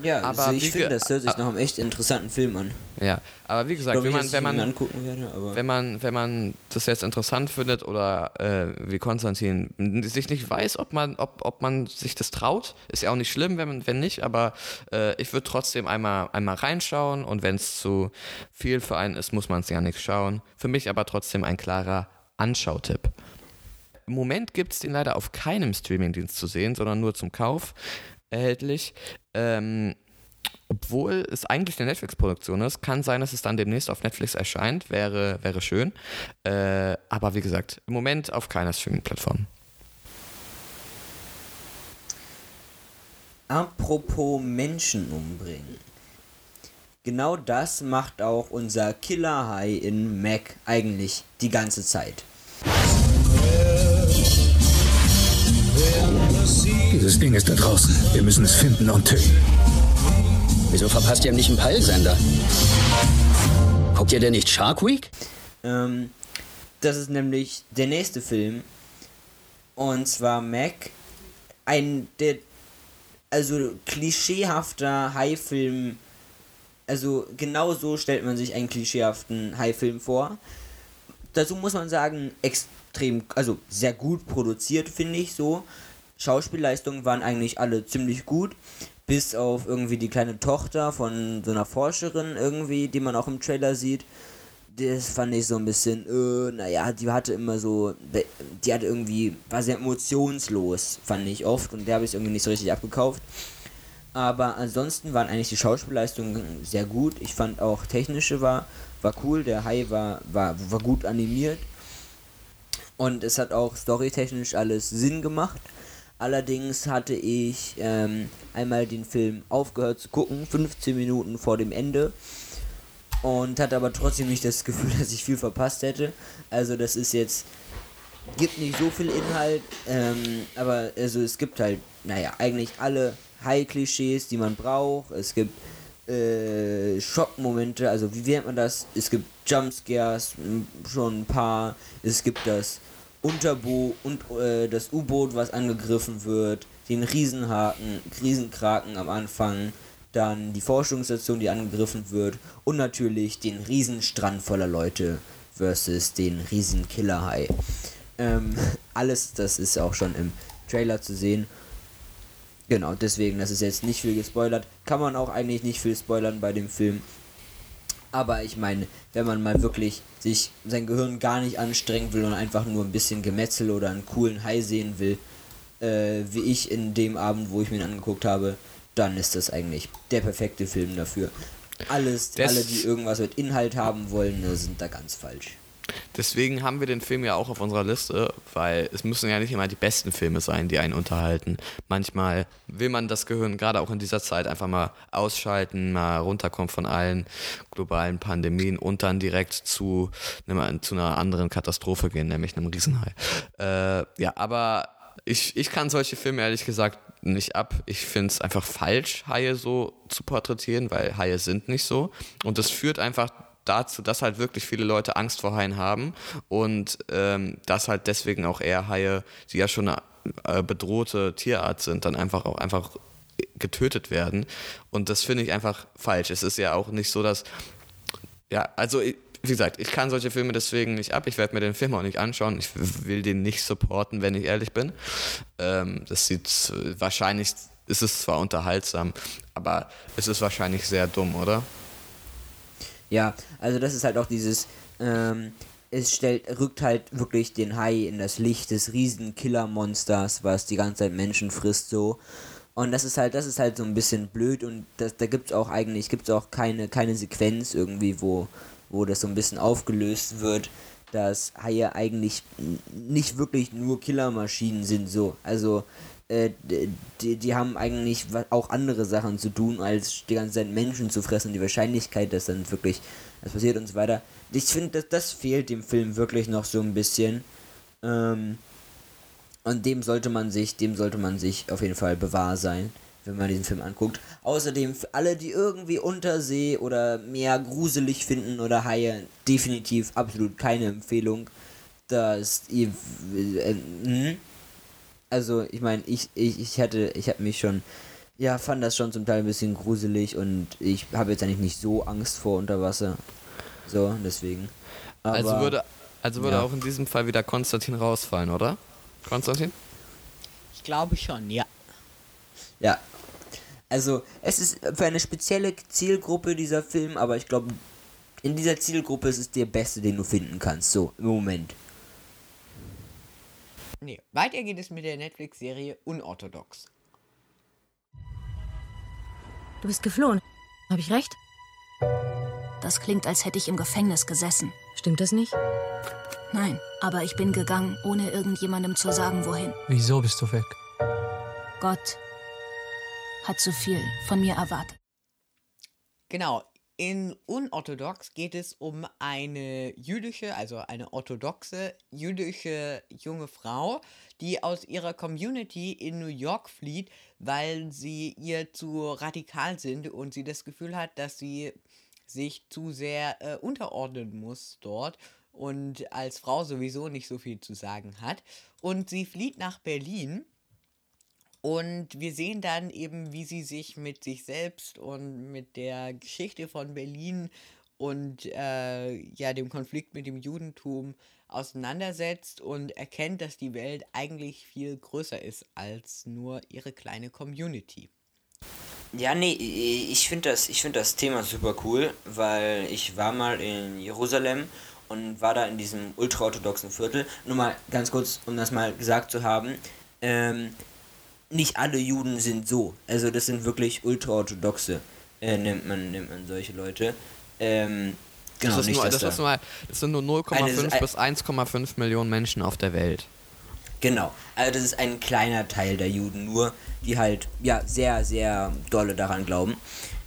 [SPEAKER 1] Ja,
[SPEAKER 2] Aber
[SPEAKER 1] also ich finde, das hört sich nach einem echt interessanten Film an.
[SPEAKER 2] Ja, aber wie gesagt, wenn man, wenn man,
[SPEAKER 1] angucken werde,
[SPEAKER 2] wenn man, wenn man das jetzt interessant findet oder äh, wie Konstantin sich nicht weiß, ob man, ob, ob man sich das traut, ist ja auch nicht schlimm, wenn man, wenn nicht, aber äh, ich würde trotzdem einmal, einmal reinschauen und wenn es zu viel für einen ist, muss man es ja nicht schauen. Für mich aber trotzdem ein klarer Anschautipp. Im Moment gibt es den leider auf keinem Streamingdienst zu sehen, sondern nur zum Kauf erhältlich. Ähm, obwohl es eigentlich eine Netflix-Produktion ist, kann sein, dass es dann demnächst auf Netflix erscheint. Wäre, wäre schön. Äh, aber wie gesagt, im Moment auf keiner Streaming-Plattform.
[SPEAKER 1] Apropos Menschen umbringen. Genau das macht auch unser Killerhai in Mac eigentlich die ganze Zeit.
[SPEAKER 14] Dieses Ding ist da draußen. Wir müssen es finden und töten.
[SPEAKER 21] Wieso verpasst ihr nicht einen Peilsender? Guckt ihr denn nicht Shark Week?
[SPEAKER 1] Ähm, das ist nämlich der nächste Film. Und zwar Mac. Ein der also klischeehafter Hai-Film. Also genau so stellt man sich einen klischeehaften Hai-Film vor. Dazu muss man sagen, extrem, also sehr gut produziert, finde ich so. Schauspielleistungen waren eigentlich alle ziemlich gut. Bis auf irgendwie die kleine Tochter von so einer Forscherin irgendwie, die man auch im Trailer sieht. Das fand ich so ein bisschen, äh, naja, die hatte immer so, die hatte irgendwie, war sehr emotionslos, fand ich oft. Und der habe ich irgendwie nicht so richtig abgekauft. Aber ansonsten waren eigentlich die Schauspielleistungen sehr gut. Ich fand auch technische war, war cool. Der Hai war, war, war gut animiert. Und es hat auch storytechnisch alles Sinn gemacht. Allerdings hatte ich ähm, einmal den Film aufgehört zu gucken, 15 Minuten vor dem Ende. Und hatte aber trotzdem nicht das Gefühl, dass ich viel verpasst hätte. Also das ist jetzt, gibt nicht so viel Inhalt, ähm, aber also es gibt halt, naja, eigentlich alle High-Klischees, die man braucht. Es gibt äh, Schockmomente, also wie nennt man das? Es gibt Jumpscares, schon ein paar. Es gibt das Unterboot und äh, das U-Boot, was angegriffen wird, den Riesenhaken, Riesenkraken am Anfang, dann die Forschungsstation, die angegriffen wird und natürlich den Riesenstrand voller Leute versus den Riesenkillerhai. Ähm, alles, das ist auch schon im Trailer zu sehen. Genau, deswegen, das ist jetzt nicht viel gespoilert. Kann man auch eigentlich nicht viel spoilern bei dem Film. Aber ich meine, wenn man mal wirklich sich sein Gehirn gar nicht anstrengen will und einfach nur ein bisschen Gemetzel oder einen coolen Hai sehen will, äh, wie ich in dem Abend, wo ich mir ihn angeguckt habe, dann ist das eigentlich der perfekte Film dafür. Alles,
[SPEAKER 2] Des-
[SPEAKER 1] alle, die irgendwas mit Inhalt haben wollen, äh, sind da ganz falsch.
[SPEAKER 2] Deswegen haben wir den Film ja auch auf unserer Liste, weil es müssen ja nicht immer die besten Filme sein, die einen unterhalten. Manchmal will man das Gehirn gerade auch in dieser Zeit einfach mal ausschalten, mal runterkommen von allen globalen Pandemien und dann direkt zu, zu einer anderen Katastrophe gehen, nämlich einem Riesenhai. Äh, ja, aber ich, ich kann solche Filme ehrlich gesagt nicht ab. Ich finde es einfach falsch, Haie so zu porträtieren, weil Haie sind nicht so. Und das führt einfach dazu, dass halt wirklich viele Leute Angst vor Haien haben und ähm, dass halt deswegen auch eher Haie, die ja schon eine äh, bedrohte Tierart sind, dann einfach auch einfach getötet werden. Und das finde ich einfach falsch. Es ist ja auch nicht so, dass. Ja, also wie gesagt, ich kann solche Filme deswegen nicht ab. Ich werde mir den Film auch nicht anschauen. Ich will den nicht supporten, wenn ich ehrlich bin. Ähm, das sieht wahrscheinlich, ist es zwar unterhaltsam, aber es ist wahrscheinlich sehr dumm, oder?
[SPEAKER 1] Ja, also das ist halt auch dieses, ähm, es stellt, rückt halt wirklich den Hai in das Licht des riesen Killermonsters, was die ganze Zeit Menschen frisst so. Und das ist halt, das ist halt so ein bisschen blöd und das, da gibt's auch eigentlich, gibt's auch keine, keine Sequenz irgendwie, wo, wo das so ein bisschen aufgelöst wird, dass Haie eigentlich nicht wirklich nur Killermaschinen sind so. Also äh, die, die haben eigentlich auch andere Sachen zu tun, als die ganze Zeit Menschen zu fressen. Die Wahrscheinlichkeit, dass dann wirklich das passiert und so weiter. Ich finde, dass das fehlt dem Film wirklich noch so ein bisschen. Ähm, und dem sollte man sich, dem sollte man sich auf jeden Fall bewahr sein, wenn man diesen Film anguckt. Außerdem für alle, die irgendwie Untersee oder Meer gruselig finden oder Haie, definitiv absolut keine Empfehlung. Das ihr äh, hm? Also ich meine, ich, ich, ich hätte, ich habe mich schon, ja, fand das schon zum Teil ein bisschen gruselig und ich habe jetzt eigentlich nicht so Angst vor Unterwasser. So, deswegen.
[SPEAKER 2] also
[SPEAKER 1] Aber-
[SPEAKER 2] würde, also würde
[SPEAKER 1] ja.
[SPEAKER 2] auch in diesem Fall wieder Konstantin rausfallen, oder? Konstantin?
[SPEAKER 3] Ich glaube schon, ja.
[SPEAKER 1] Ja. Also, es ist für eine spezielle Zielgruppe dieser Film, aber ich glaube, in dieser Zielgruppe ist es der beste, den du finden kannst. So, im Moment.
[SPEAKER 3] Nee, weiter geht es mit der Netflix-Serie Unorthodox.
[SPEAKER 22] Du bist geflohen. Habe ich recht? Das klingt, als hätte ich im Gefängnis gesessen. Stimmt das nicht? Nein, aber ich bin gegangen, ohne irgendjemandem zu sagen, wohin.
[SPEAKER 23] Wieso bist du weg?
[SPEAKER 22] Gott hat zu viel von mir erwartet.
[SPEAKER 3] Genau, in Unorthodox geht es um eine jüdische, also eine orthodoxe jüdische junge Frau, die aus ihrer Community in New York flieht, weil sie ihr zu radikal sind und sie das Gefühl hat, dass sie sich zu sehr äh, unterordnen muss dort und als Frau sowieso nicht so viel zu sagen hat. Und sie flieht nach Berlin und wir sehen dann eben, wie sie sich mit sich selbst und mit der Geschichte von Berlin und äh, ja, dem Konflikt mit dem Judentum auseinandersetzt und erkennt, dass die Welt eigentlich viel größer ist als nur ihre kleine Community.
[SPEAKER 1] Ja, nee, ich finde das, find das Thema super cool, weil ich war mal in Jerusalem und war da in diesem ultraorthodoxen Viertel. Nur mal ganz kurz, um das mal gesagt zu haben, ähm, nicht alle Juden sind so. Also das sind wirklich ultraorthodoxe, äh, nennt, man, nennt man solche Leute. Ähm, genau,
[SPEAKER 2] das, ist
[SPEAKER 1] nicht,
[SPEAKER 2] nur, das, ist
[SPEAKER 1] da-
[SPEAKER 2] nur, das sind nur 0,5
[SPEAKER 1] Eine-
[SPEAKER 2] bis 1,5 Millionen Menschen auf der Welt.
[SPEAKER 1] Genau, also das ist ein kleiner Teil der Juden nur, die halt ja sehr, sehr dolle daran glauben.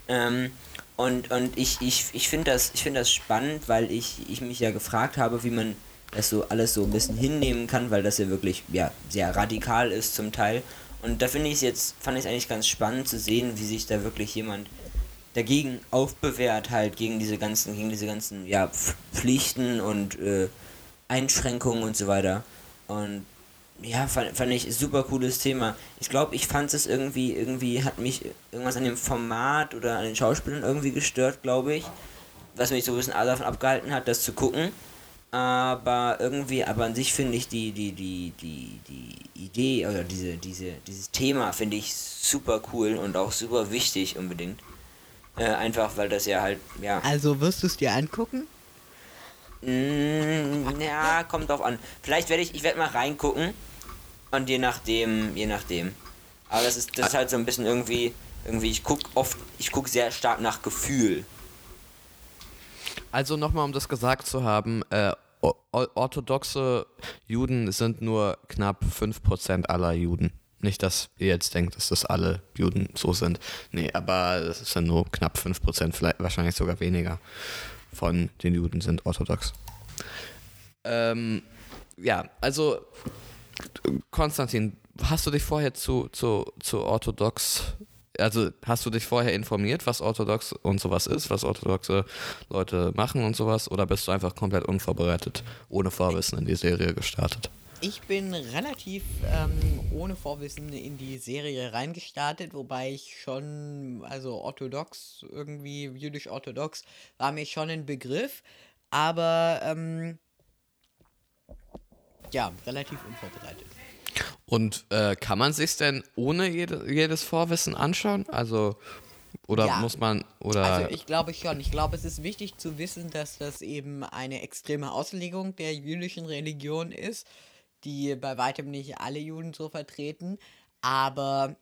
[SPEAKER 1] Ähm, und und ich, ich, ich finde das, ich find das spannend, weil ich, ich mich ja gefragt habe, wie man das so alles so ein bisschen hinnehmen kann, weil das ja wirklich ja, sehr radikal ist zum Teil. Und da finde ich es jetzt, fand ich es eigentlich ganz spannend zu sehen, wie sich da wirklich jemand dagegen aufbewehrt, halt gegen diese ganzen, gegen diese ganzen ja, Pf- Pflichten und äh, Einschränkungen und so weiter. Und ja, fand, fand ich super cooles Thema. Ich glaube, ich fand es irgendwie, irgendwie hat mich irgendwas an dem Format oder an den Schauspielern irgendwie gestört, glaube ich. Was mich so ein bisschen davon abgehalten hat, das zu gucken. Aber irgendwie, aber an sich finde ich die, die, die, die, die Idee oder diese, diese, dieses Thema finde ich super cool und auch super wichtig unbedingt. Äh, einfach weil das ja halt, ja.
[SPEAKER 3] Also wirst du es dir angucken?
[SPEAKER 1] Mm, ja, kommt drauf an. Vielleicht werde ich, ich werde mal reingucken und je nachdem, je nachdem. Aber das ist, das ist halt so ein bisschen irgendwie, irgendwie, ich guck oft, ich guck sehr stark nach Gefühl.
[SPEAKER 2] Also nochmal, um das gesagt zu haben, äh, orthodoxe Juden sind nur knapp 5% aller Juden. Nicht, dass ihr jetzt denkt, dass das alle Juden so sind. Nee, aber es sind nur knapp 5%, vielleicht wahrscheinlich sogar weniger von den Juden sind orthodox. Ähm, ja, also Konstantin, hast du dich vorher zu, zu, zu orthodox, also hast du dich vorher informiert, was orthodox und sowas ist, was orthodoxe Leute machen und sowas, oder bist du einfach komplett unvorbereitet, ohne Vorwissen in die Serie gestartet?
[SPEAKER 3] Ich bin relativ ähm, ohne Vorwissen in die Serie reingestartet, wobei ich schon, also orthodox, irgendwie jüdisch-orthodox, war mir schon ein Begriff, aber ähm, ja, relativ unvorbereitet.
[SPEAKER 2] Und äh, kann man sich denn ohne jede, jedes Vorwissen anschauen? Also oder
[SPEAKER 3] Ja.
[SPEAKER 2] muss man oder
[SPEAKER 3] Also ich glaube schon. Ich glaube, es ist wichtig zu wissen, dass das eben eine extreme Auslegung der jüdischen Religion ist, die bei weitem nicht alle Juden so vertreten. Aber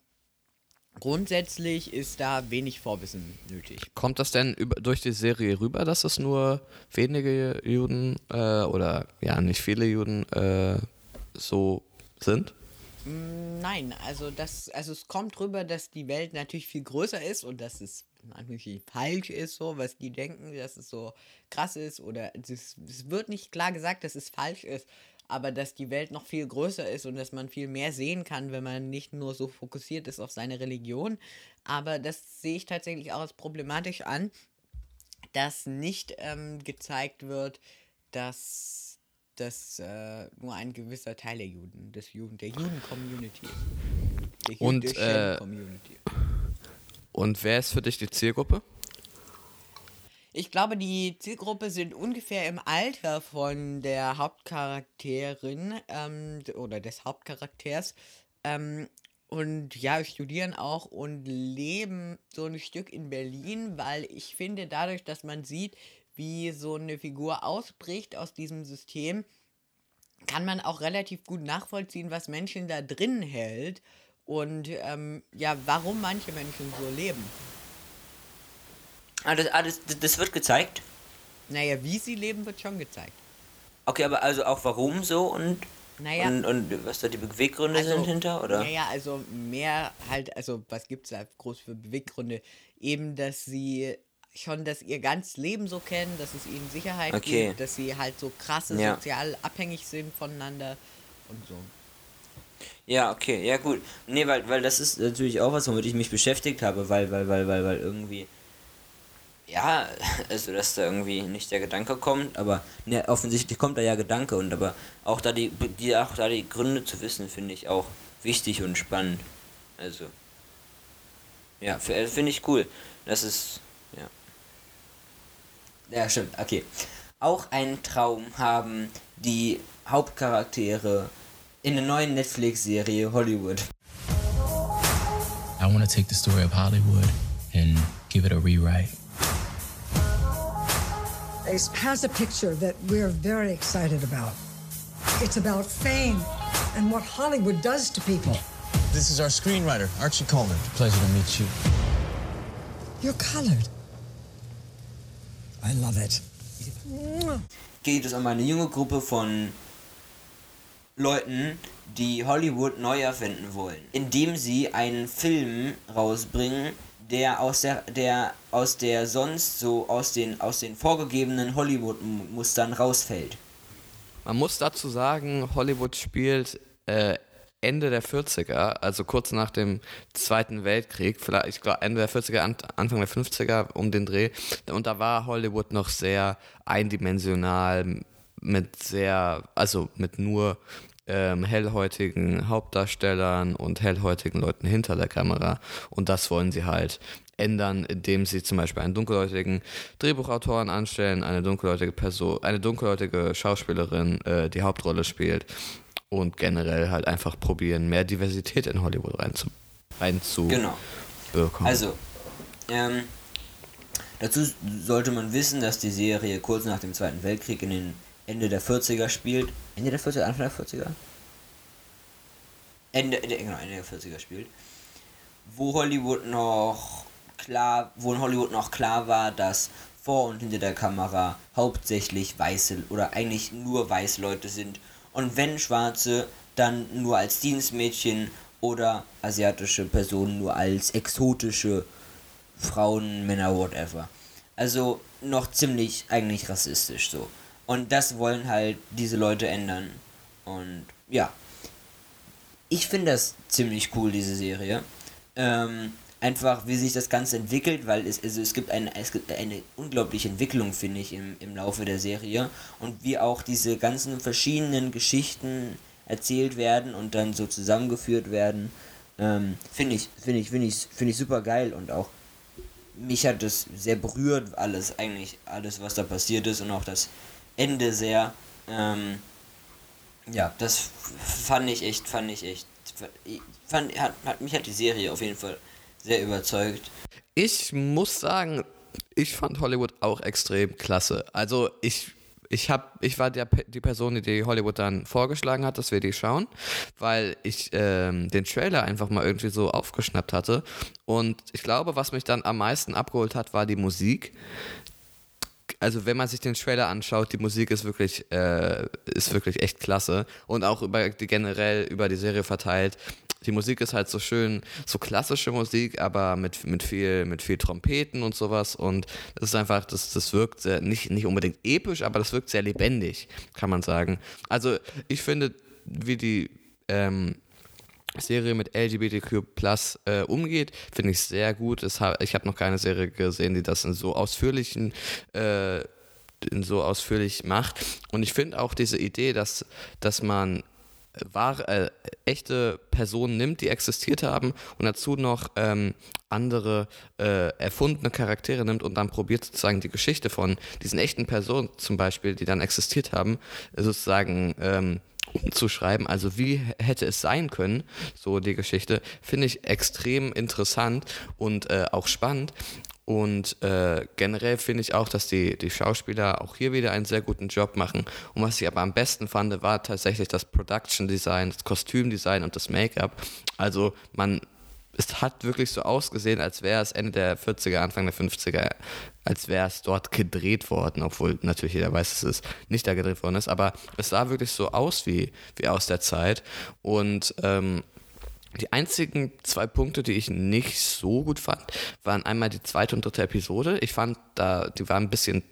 [SPEAKER 3] grundsätzlich ist da wenig Vorwissen nötig.
[SPEAKER 2] kommt das denn über, durch die Serie rüber, dass es nur wenige Juden äh, oder ja nicht viele Juden äh, so sind?
[SPEAKER 3] Mm, Nein, also das, also es kommt rüber, dass die Welt natürlich viel größer ist und dass es natürlich falsch ist, so was die denken, dass es so krass ist oder es, es wird nicht klar gesagt, dass es falsch ist, aber dass die Welt noch viel größer ist und dass man viel mehr sehen kann, wenn man nicht nur so fokussiert ist auf seine Religion. Aber das sehe ich tatsächlich auch als problematisch an, dass nicht ähm, gezeigt wird, dass das äh, nur ein gewisser Teil der Juden, des Juden, der Juden-Community ist. Der
[SPEAKER 2] Und, äh,
[SPEAKER 3] Community.
[SPEAKER 2] Und wer ist für dich die Zielgruppe?
[SPEAKER 3] Ich glaube, die Zielgruppe sind ungefähr im Alter von der Hauptcharakterin ähm, oder des Hauptcharakters. Ähm, und ja, studieren auch und leben so ein Stück in Berlin, weil ich finde, dadurch, dass man sieht, wie so eine Figur ausbricht aus diesem System, kann man auch relativ gut nachvollziehen, was Menschen da drin hält und ähm, ja, warum manche Menschen so leben.
[SPEAKER 1] Ah, das, ah, das, das wird gezeigt?
[SPEAKER 3] Naja, wie sie leben, wird schon gezeigt.
[SPEAKER 1] Okay, aber also auch warum so und,
[SPEAKER 3] Naja.
[SPEAKER 1] und, und was da die Beweggründe
[SPEAKER 3] Also,
[SPEAKER 1] sind hinter, oder?
[SPEAKER 3] Naja, also mehr halt, also was gibt es da groß für Beweggründe? Eben, dass sie schon das ihr ganzes Leben so kennen, dass es ihnen Sicherheit
[SPEAKER 1] Okay.
[SPEAKER 3] gibt, dass sie halt so krasse
[SPEAKER 1] Ja.
[SPEAKER 3] sozial abhängig sind voneinander und so.
[SPEAKER 1] Ja, okay, ja gut. Nee, weil, weil das ist natürlich auch was, womit ich mich beschäftigt habe, weil, weil, weil, weil, weil irgendwie. Ja, also dass da irgendwie nicht der Gedanke kommt, aber ne, offensichtlich kommt da ja Gedanke und aber auch da die, die auch da die Gründe zu wissen, finde ich auch wichtig und spannend. Also. Ja, äh, finde ich cool. Das ist. Ja. Ja, stimmt, okay. Auch einen Traum haben die Hauptcharaktere in der neuen Netflix-Serie Hollywood.
[SPEAKER 24] I want to take the story of Hollywood and give it a rewrite.
[SPEAKER 23] Ace has a picture that we're very excited about. It's about fame and what Hollywood does to people.
[SPEAKER 25] This is our screenwriter, Archie Coleman.
[SPEAKER 24] Pleasure to meet you.
[SPEAKER 23] You're colored. I love it.
[SPEAKER 1] Geht es um eine junge Gruppe von Leuten, die Hollywood neu erfinden wollen, indem sie einen Film rausbringen, der aus der, der aus der sonst so aus den aus den vorgegebenen Hollywood-Mustern rausfällt.
[SPEAKER 2] Man muss dazu sagen, Hollywood spielt äh, Ende der 40er, also kurz nach dem Zweiten Weltkrieg, vielleicht, ich glaube Ende der 40er, An- Anfang der 50er um den Dreh. Und da war Hollywood noch sehr eindimensional, mit sehr, also mit nur ähm, hellhäutigen Hauptdarstellern und hellhäutigen Leuten hinter der Kamera. Und das wollen sie halt ändern, indem sie zum Beispiel einen dunkelhäutigen Drehbuchautoren anstellen, eine dunkelhäutige Person, eine dunkelhäutige Schauspielerin äh, die Hauptrolle spielt und generell halt einfach probieren, mehr Diversität in Hollywood reinzu, reinzu
[SPEAKER 1] Genau. Also, ähm, dazu sollte man wissen, dass die Serie kurz nach dem Zweiten Weltkrieg in den Ende der 40er spielt. Ende der 40er, Anfang der 40er? Ende, Ende, genau, Ende der 40er spielt. Wo Hollywood noch klar, wo in Hollywood noch klar war, dass vor und hinter der Kamera hauptsächlich weiße oder eigentlich nur weiße Leute sind. Und wenn schwarze, dann nur als Dienstmädchen oder asiatische Personen nur als exotische Frauen, Männer, whatever. Also noch ziemlich eigentlich rassistisch so. Und das wollen halt diese Leute ändern. Und ja. Ich finde das ziemlich cool, diese Serie. Ähm, einfach, wie sich das Ganze entwickelt, weil es, also es, gibt eine, es gibt eine unglaubliche Entwicklung, finde ich, im, im Laufe der Serie. Und wie auch diese ganzen verschiedenen Geschichten erzählt werden und dann so zusammengeführt werden. Ähm, finde ich, finde ich, finde ich, finde ich super geil und auch mich hat das sehr berührt, alles, eigentlich alles, was da passiert ist und auch das Ende sehr. Ähm, ja, das fand ich echt, fand ich echt, fand, hat, hat, mich hat die Serie auf jeden Fall sehr überzeugt.
[SPEAKER 2] Ich muss sagen, ich fand Hollywood auch extrem klasse. Also ich ich habe, ich war der, die Person, die Hollywood dann vorgeschlagen hat, dass wir die schauen, weil ich ähm, den Trailer einfach mal irgendwie so aufgeschnappt hatte. Und ich glaube, was mich dann am meisten abgeholt hat, war die Musik. Also wenn man sich den Trailer anschaut, die Musik ist wirklich, äh, ist wirklich echt klasse und auch über generell über die Serie verteilt die Musik ist halt so schön, so klassische Musik, aber mit, mit, viel, mit viel Trompeten und sowas. Und das ist einfach, das, das wirkt sehr, nicht, nicht unbedingt episch, aber das wirkt sehr lebendig, kann man sagen. Also ich finde, wie die ähm, Serie mit LGBTQ Plus äh, umgeht, finde ich sehr gut. ich habe noch keine Serie gesehen, die das in so ausführlichen äh, so ausführlich macht. Und ich finde auch diese Idee, dass, dass man wahre, äh, echte Personen nimmt, die existiert haben und dazu noch ähm, andere äh, erfundene Charaktere nimmt und dann probiert sozusagen die Geschichte von diesen echten Personen zum Beispiel, die dann existiert haben, sozusagen ähm, umzuschreiben. Also wie hätte es sein können, so die Geschichte, finde ich extrem interessant und äh, auch spannend. Und äh, generell finde ich auch, dass die, die Schauspieler auch hier wieder einen sehr guten Job machen. Und was ich aber am besten fand, war tatsächlich das Production Design, das Kostümdesign und das Make-up. Also man, es hat wirklich so ausgesehen, als wäre es Ende der 40er, Anfang der 50er, als wäre es dort gedreht worden, obwohl natürlich jeder weiß, dass es nicht da gedreht worden ist. Aber es sah wirklich so aus wie, wie aus der Zeit. Und ähm, die einzigen zwei Punkte, die ich nicht so gut fand, waren einmal die zweite und dritte Episode. Ich fand, da, die waren ein bisschen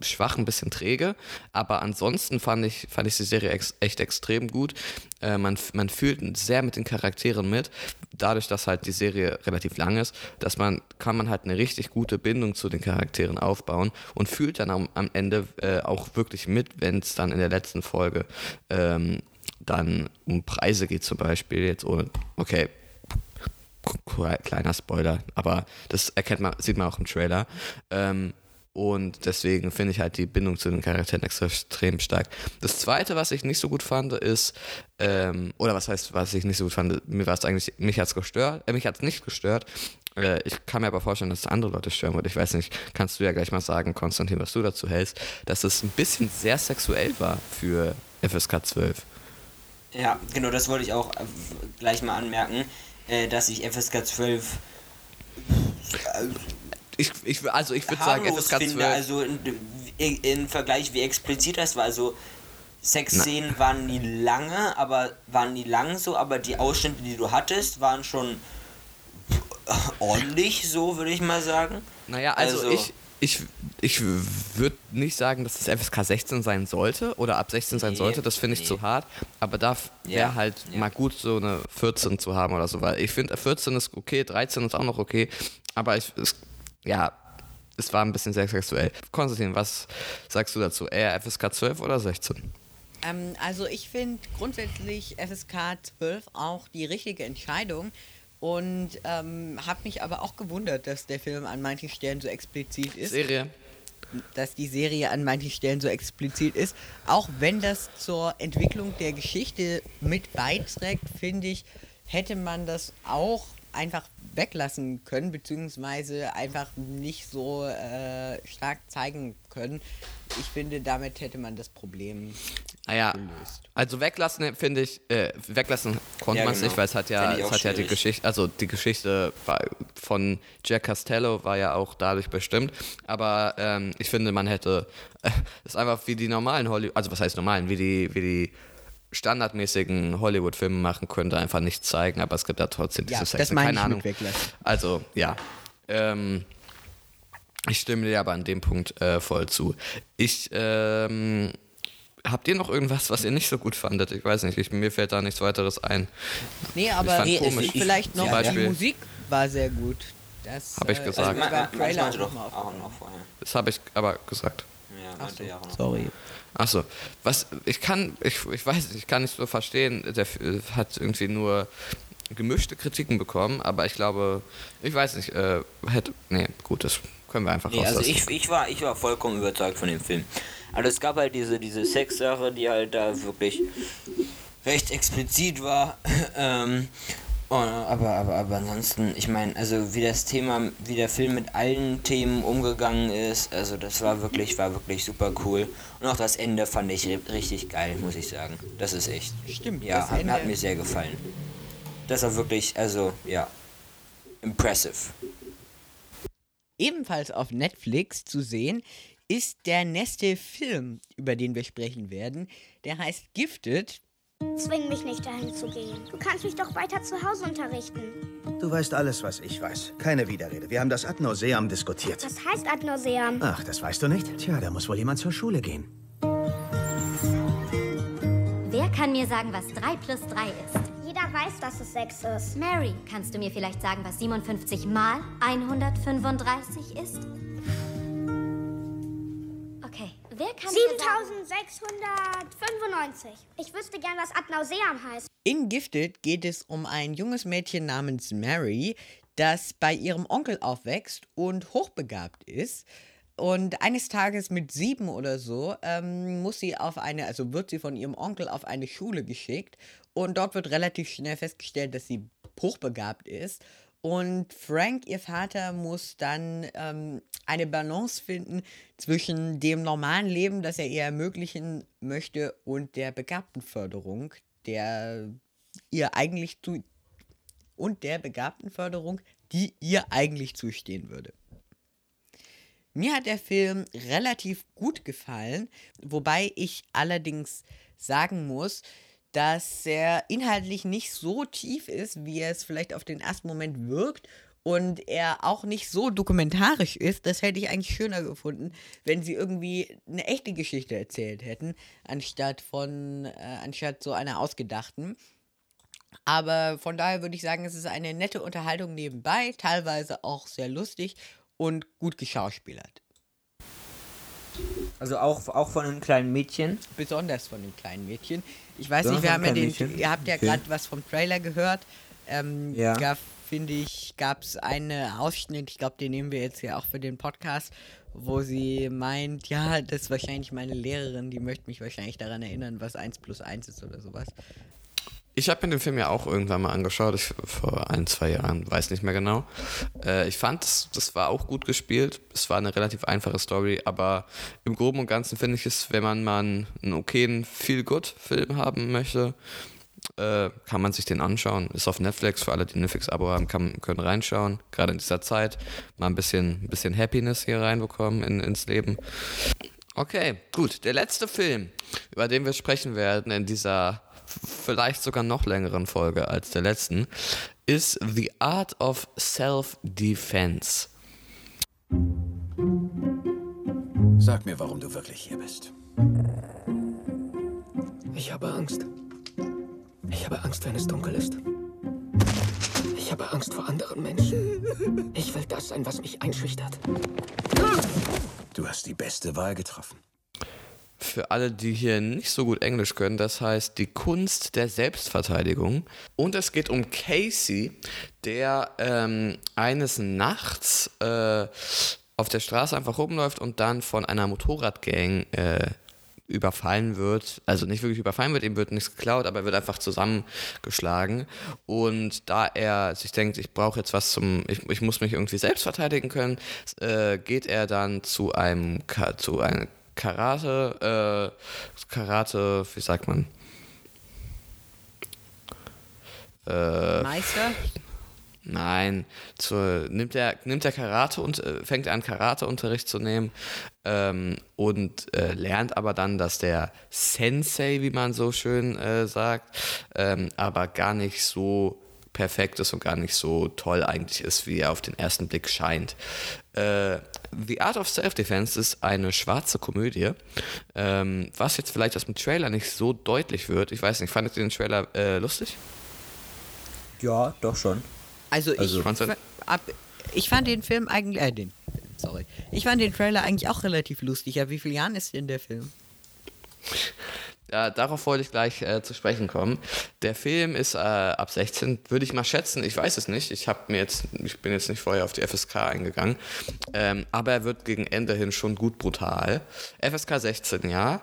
[SPEAKER 2] schwach, ein bisschen träge, aber ansonsten fand ich, fand ich die Serie ex echt extrem gut. Äh, man, man fühlt sehr mit den Charakteren mit, dadurch, dass halt die Serie relativ lang ist, dass man, kann man halt eine richtig gute Bindung zu den Charakteren aufbauen und fühlt dann am, am Ende äh, auch wirklich mit, wenn es dann in der letzten Folge ähm, dann um Preise geht zum Beispiel, jetzt ohne, okay, kleiner Spoiler, aber das erkennt man, sieht man auch im Trailer. Ähm, und deswegen finde ich halt die Bindung zu den Charakteren extrem stark. Das zweite, was ich nicht so gut fand, ist, ähm, oder was heißt, was ich nicht so gut fand, mir war es eigentlich, mich hat es gestört, äh, mich hat es nicht gestört. Äh, ich kann mir aber vorstellen, dass es andere Leute stören wird. Ich weiß nicht, kannst du ja gleich mal sagen, Konstantin, was du dazu hältst, dass es ein bisschen sehr sexuell war für FSK 12.
[SPEAKER 1] Ja, genau, das wollte ich auch äh, gleich mal anmerken, äh, dass ich FSK 12
[SPEAKER 2] ich, ich, also ich würde sagen, FSK 12. Finde,
[SPEAKER 1] also im Vergleich, wie explizit das war, also Sexszenen waren nie lange, aber waren nie lang so, aber die Ausschnitte, die du hattest, waren schon ordentlich, so würde ich mal sagen.
[SPEAKER 2] Naja, also, also ich, ich, ich würde nicht sagen, dass es FSK 16 sein sollte oder ab 16 sein nee, sollte, das finde ich nee. zu hart. Aber da wäre ja, halt ja. mal gut, so eine 14 zu haben oder so, weil ich finde, 14 ist okay, 13 ist auch noch okay, aber ich, es, ja, es war ein bisschen sehr sexuell. Konstantin, was sagst du dazu? Eher FSK 12 oder 16?
[SPEAKER 3] Ähm, also ich finde grundsätzlich FSK 12 auch die richtige Entscheidung, und ähm, habe mich aber auch gewundert, dass der Film an manchen Stellen so explizit ist.
[SPEAKER 2] Serie.
[SPEAKER 3] Dass die Serie an manchen Stellen so explizit ist. Auch wenn das zur Entwicklung der Geschichte mit beiträgt, finde ich, hätte man das auch einfach weglassen können, beziehungsweise einfach nicht so äh, stark zeigen können. Ich finde, damit hätte man das Problem
[SPEAKER 2] naja, gelöst. Also weglassen finde ich, äh, weglassen konnte ja, man es genau. nicht, weil es hat ja, es hat ja die Geschichte, also die Geschichte von Jack Costello war ja auch dadurch bestimmt. Aber ähm, ich finde, man hätte es äh, ist einfach wie die normalen Hollywood, also was heißt normalen, wie die, wie die standardmäßigen Hollywood-Filme machen könnte, einfach nicht zeigen, aber es gibt da trotzdem
[SPEAKER 3] diese ja, Sex. Das meine Keine ich Ahnung.
[SPEAKER 2] Also, ja. Ähm, ich stimme dir aber an dem Punkt äh, voll zu. Ich, ähm, habt ihr noch irgendwas, was ihr nicht so gut fandet? Ich weiß nicht, ich, mir fällt da nichts weiteres ein.
[SPEAKER 3] Nee, aber nee, komisch. vielleicht noch ja, die Musik war sehr gut.
[SPEAKER 2] Das habe ich äh, gesagt. Also,
[SPEAKER 1] man, man, Trailer auch noch, auch noch
[SPEAKER 2] vorher. Das habe ich aber gesagt.
[SPEAKER 1] Ja,
[SPEAKER 3] Ach so,
[SPEAKER 1] ja
[SPEAKER 3] sorry.
[SPEAKER 2] Achso, was ich kann, ich, ich weiß, ich kann nicht so verstehen, der F- hat irgendwie nur gemischte Kritiken bekommen, aber ich glaube, ich weiß nicht, äh, hätte, nee, gut, das können wir einfach
[SPEAKER 1] Nee, also ich, ich, war, ich war vollkommen überzeugt von dem Film. Also es gab halt diese, diese Sexsache, die halt da wirklich recht explizit war. ähm, und, aber, aber, aber ansonsten, ich meine, also wie das Thema, wie der Film mit allen Themen umgegangen ist, also das war wirklich, war wirklich super cool. Und auch das Ende fand ich ri- richtig geil, muss ich sagen. Das ist echt.
[SPEAKER 3] Stimmt,
[SPEAKER 1] Ja,
[SPEAKER 3] das
[SPEAKER 1] hat,
[SPEAKER 3] Ende-
[SPEAKER 1] hat mir sehr gefallen. Das war wirklich, also, ja. Impressive.
[SPEAKER 3] Ebenfalls auf Netflix zu sehen ist der nächste Film, über den wir sprechen werden. Der heißt Gifted.
[SPEAKER 26] Zwing mich nicht dahin zu gehen. Du kannst mich doch weiter zu Hause unterrichten.
[SPEAKER 27] Du weißt alles, was ich weiß. Keine Widerrede. Wir haben das ad nauseam diskutiert.
[SPEAKER 26] Was heißt ad nauseam?
[SPEAKER 27] Ach, das weißt du nicht? Tja, da muss wohl jemand zur Schule gehen.
[SPEAKER 11] Wer kann mir sagen, was 3 plus 3 ist?
[SPEAKER 26] Jeder weiß, dass es 6 ist.
[SPEAKER 11] Mary, kannst du mir vielleicht sagen, was 57 mal 135 ist? Okay, wer kann mir sagen...
[SPEAKER 26] 7695. Ich wüsste gern, was ad nauseam heißt.
[SPEAKER 3] In Gifted geht es um ein junges Mädchen namens Mary, das bei ihrem Onkel aufwächst und hochbegabt ist. Und eines Tages mit sieben oder so ähm, muss sie auf eine, also wird sie von ihrem Onkel auf eine Schule geschickt und dort wird relativ schnell festgestellt, dass sie hochbegabt ist. Und Frank, ihr Vater, muss dann ähm, eine Balance finden zwischen dem normalen Leben, das er ihr ermöglichen möchte, und der Begabtenförderung, der ihr eigentlich zu und der Begabtenförderung, die ihr eigentlich zustehen würde. Mir hat der Film relativ gut gefallen, wobei ich allerdings sagen muss, dass er inhaltlich nicht so tief ist, wie es vielleicht auf den ersten Moment wirkt und er auch nicht so dokumentarisch ist. Das hätte ich eigentlich schöner gefunden, wenn sie irgendwie eine echte Geschichte erzählt hätten, anstatt von äh, anstatt so einer ausgedachten. Aber von daher würde ich sagen, es ist eine nette Unterhaltung nebenbei, teilweise auch sehr lustig und gut geschauspielert.
[SPEAKER 1] Also auch, auch von einem kleinen Mädchen.
[SPEAKER 3] Besonders von dem kleinen Mädchen. Ich weiß
[SPEAKER 1] Ja,
[SPEAKER 3] nicht, wir haben ja den,
[SPEAKER 1] Mädchen.
[SPEAKER 3] ihr habt ja
[SPEAKER 1] Okay.
[SPEAKER 3] gerade was vom Trailer gehört. Ähm,
[SPEAKER 1] Ja.
[SPEAKER 3] Da finde ich, gab es einen Ausschnitt, ich glaube, den nehmen wir jetzt ja auch für den Podcast, wo sie meint, ja, das ist wahrscheinlich meine Lehrerin, die möchte mich wahrscheinlich daran erinnern, was 1 plus 1 ist oder sowas.
[SPEAKER 2] Ich habe mir den Film ja auch irgendwann mal angeschaut, ich, vor ein, zwei Jahren, weiß nicht mehr genau. Äh, ich fand, das, das war auch gut gespielt. Es war eine relativ einfache Story, aber im Groben und Ganzen finde ich es, wenn man mal einen, okayen Feel-Good-Film haben möchte, äh, kann man sich den anschauen. Ist auf Netflix, für alle, die ein Netflix-Abo haben, kann, können reinschauen. Gerade in dieser Zeit mal ein bisschen, ein bisschen Happiness hier reinbekommen in, ins Leben. Okay, gut. Der letzte Film, über den wir sprechen werden in dieser vielleicht sogar noch längeren Folge als der letzten, ist The Art of Self-Defense.
[SPEAKER 14] Sag mir, warum du wirklich hier bist.
[SPEAKER 28] Ich habe Angst. Ich habe Angst, wenn es dunkel ist. Ich habe Angst vor anderen Menschen. Ich will das sein, was mich einschüchtert.
[SPEAKER 14] Du hast die beste Wahl getroffen.
[SPEAKER 2] Für alle, die hier nicht so gut Englisch können, das heißt die Kunst der Selbstverteidigung. Und es geht um Casey, der ähm, eines Nachts äh, auf der Straße einfach rumläuft und dann von einer Motorradgang äh, überfallen wird. Also nicht wirklich überfallen wird, ihm wird nichts geklaut, aber er wird einfach zusammengeschlagen. Und da er sich denkt, ich brauche jetzt was zum, ich, ich muss mich irgendwie selbst verteidigen können, äh, geht er dann zu einem, zu einem Karate, äh, Karate, wie sagt man? Äh,
[SPEAKER 3] Meister?
[SPEAKER 2] Nein, zur, nimmt er nimmt er Karate und äh, fängt an Karateunterricht zu nehmen ähm, und äh, lernt aber dann, dass der Sensei, wie man so schön äh, sagt, ähm, aber gar nicht so perfekt ist und gar nicht so toll eigentlich ist, wie er auf den ersten Blick scheint. Äh, The Art of Self-Defense ist eine schwarze Komödie, ähm, was jetzt vielleicht aus dem Trailer nicht so deutlich wird. Ich weiß nicht, fandet ihr den Trailer äh, lustig?
[SPEAKER 1] Ja, doch schon.
[SPEAKER 3] Also,
[SPEAKER 1] Also-
[SPEAKER 3] ich, f- ab, ich fand den Film eigentlich, äh, den, Sorry. Ich fand den Trailer eigentlich auch relativ lustig. Aber wie viele Jahren ist denn der Film?
[SPEAKER 2] Ja, darauf wollte ich gleich äh, zu sprechen kommen. Der Film ist äh, ab 16, würde ich mal schätzen. Ich weiß es nicht. Ich habe mir jetzt, ich bin jetzt nicht vorher auf die FSK eingegangen, ähm, aber er wird gegen Ende hin schon gut brutal. FSK 16, ja.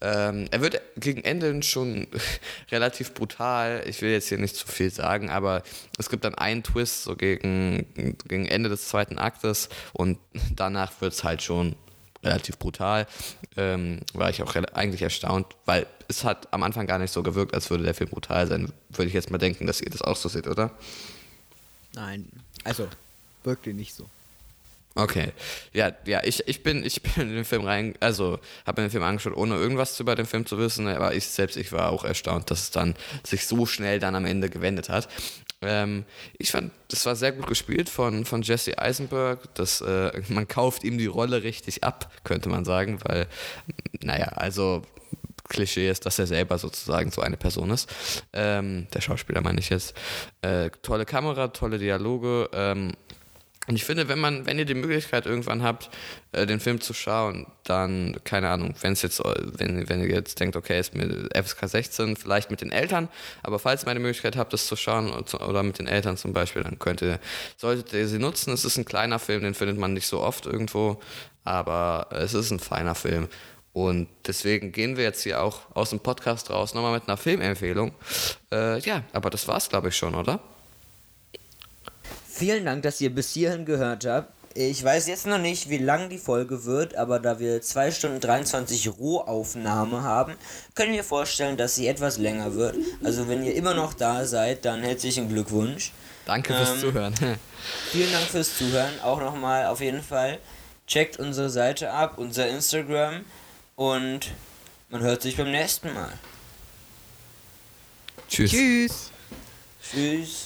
[SPEAKER 2] Ähm, er wird gegen Ende hin schon relativ brutal. Ich will jetzt hier nicht zu viel sagen, aber es gibt dann einen Twist so gegen gegen Ende des zweiten Aktes und danach wird es halt schon relativ brutal. Ähm, war ich auch eigentlich erstaunt, weil es hat am Anfang gar nicht so gewirkt, als würde der Film brutal sein. Würde ich jetzt mal denken, dass ihr das auch so seht, oder?
[SPEAKER 3] Nein. Also, wirkte nicht so.
[SPEAKER 2] Okay. Ja, ja, ich, ich bin, ich bin in den Film rein, also habe mir den Film angeschaut, ohne irgendwas über den Film zu wissen, aber ich selbst, ich war auch erstaunt, dass es dann sich so schnell dann am Ende gewendet hat. Ähm, ich fand, das war sehr gut gespielt von, von Jesse Eisenberg. Das, äh, man kauft ihm die Rolle richtig ab, könnte man sagen, weil, naja, also Klischee ist, dass er selber sozusagen so eine Person ist. Ähm, der Schauspieler meine ich jetzt. Äh, tolle Kamera, tolle Dialoge. Ähm, und ich finde, wenn man, wenn ihr die Möglichkeit irgendwann habt, äh, den Film zu schauen, dann, keine Ahnung, wenn es jetzt, äh, wenn, wenn ihr jetzt denkt, okay, ist mit FSK 16, vielleicht mit den Eltern, aber falls ihr eine Möglichkeit habt, das zu schauen oder mit den Eltern zum Beispiel, dann könnt ihr, solltet ihr sie nutzen. Es ist ein kleiner Film, den findet man nicht so oft irgendwo, aber es ist ein feiner Film. Und deswegen gehen wir jetzt hier auch aus dem Podcast raus, nochmal mit einer Filmempfehlung. Äh, ja, aber das war's, glaube ich, schon, oder?
[SPEAKER 1] Vielen Dank, dass ihr bis hierhin gehört habt. Ich weiß jetzt noch nicht, wie lang die Folge wird, aber da wir 2 Stunden 23 Rohaufnahme haben, können wir vorstellen, dass sie etwas länger wird. Also wenn ihr immer noch da seid, dann herzlichen Glückwunsch.
[SPEAKER 2] Danke fürs Zuhören.
[SPEAKER 1] Vielen Dank fürs Zuhören. Auch nochmal auf jeden Fall. Checkt unsere Seite ab, unser Instagram und man hört sich beim nächsten Mal.
[SPEAKER 2] Tschüss.
[SPEAKER 3] Tschüss.
[SPEAKER 1] Tschüss.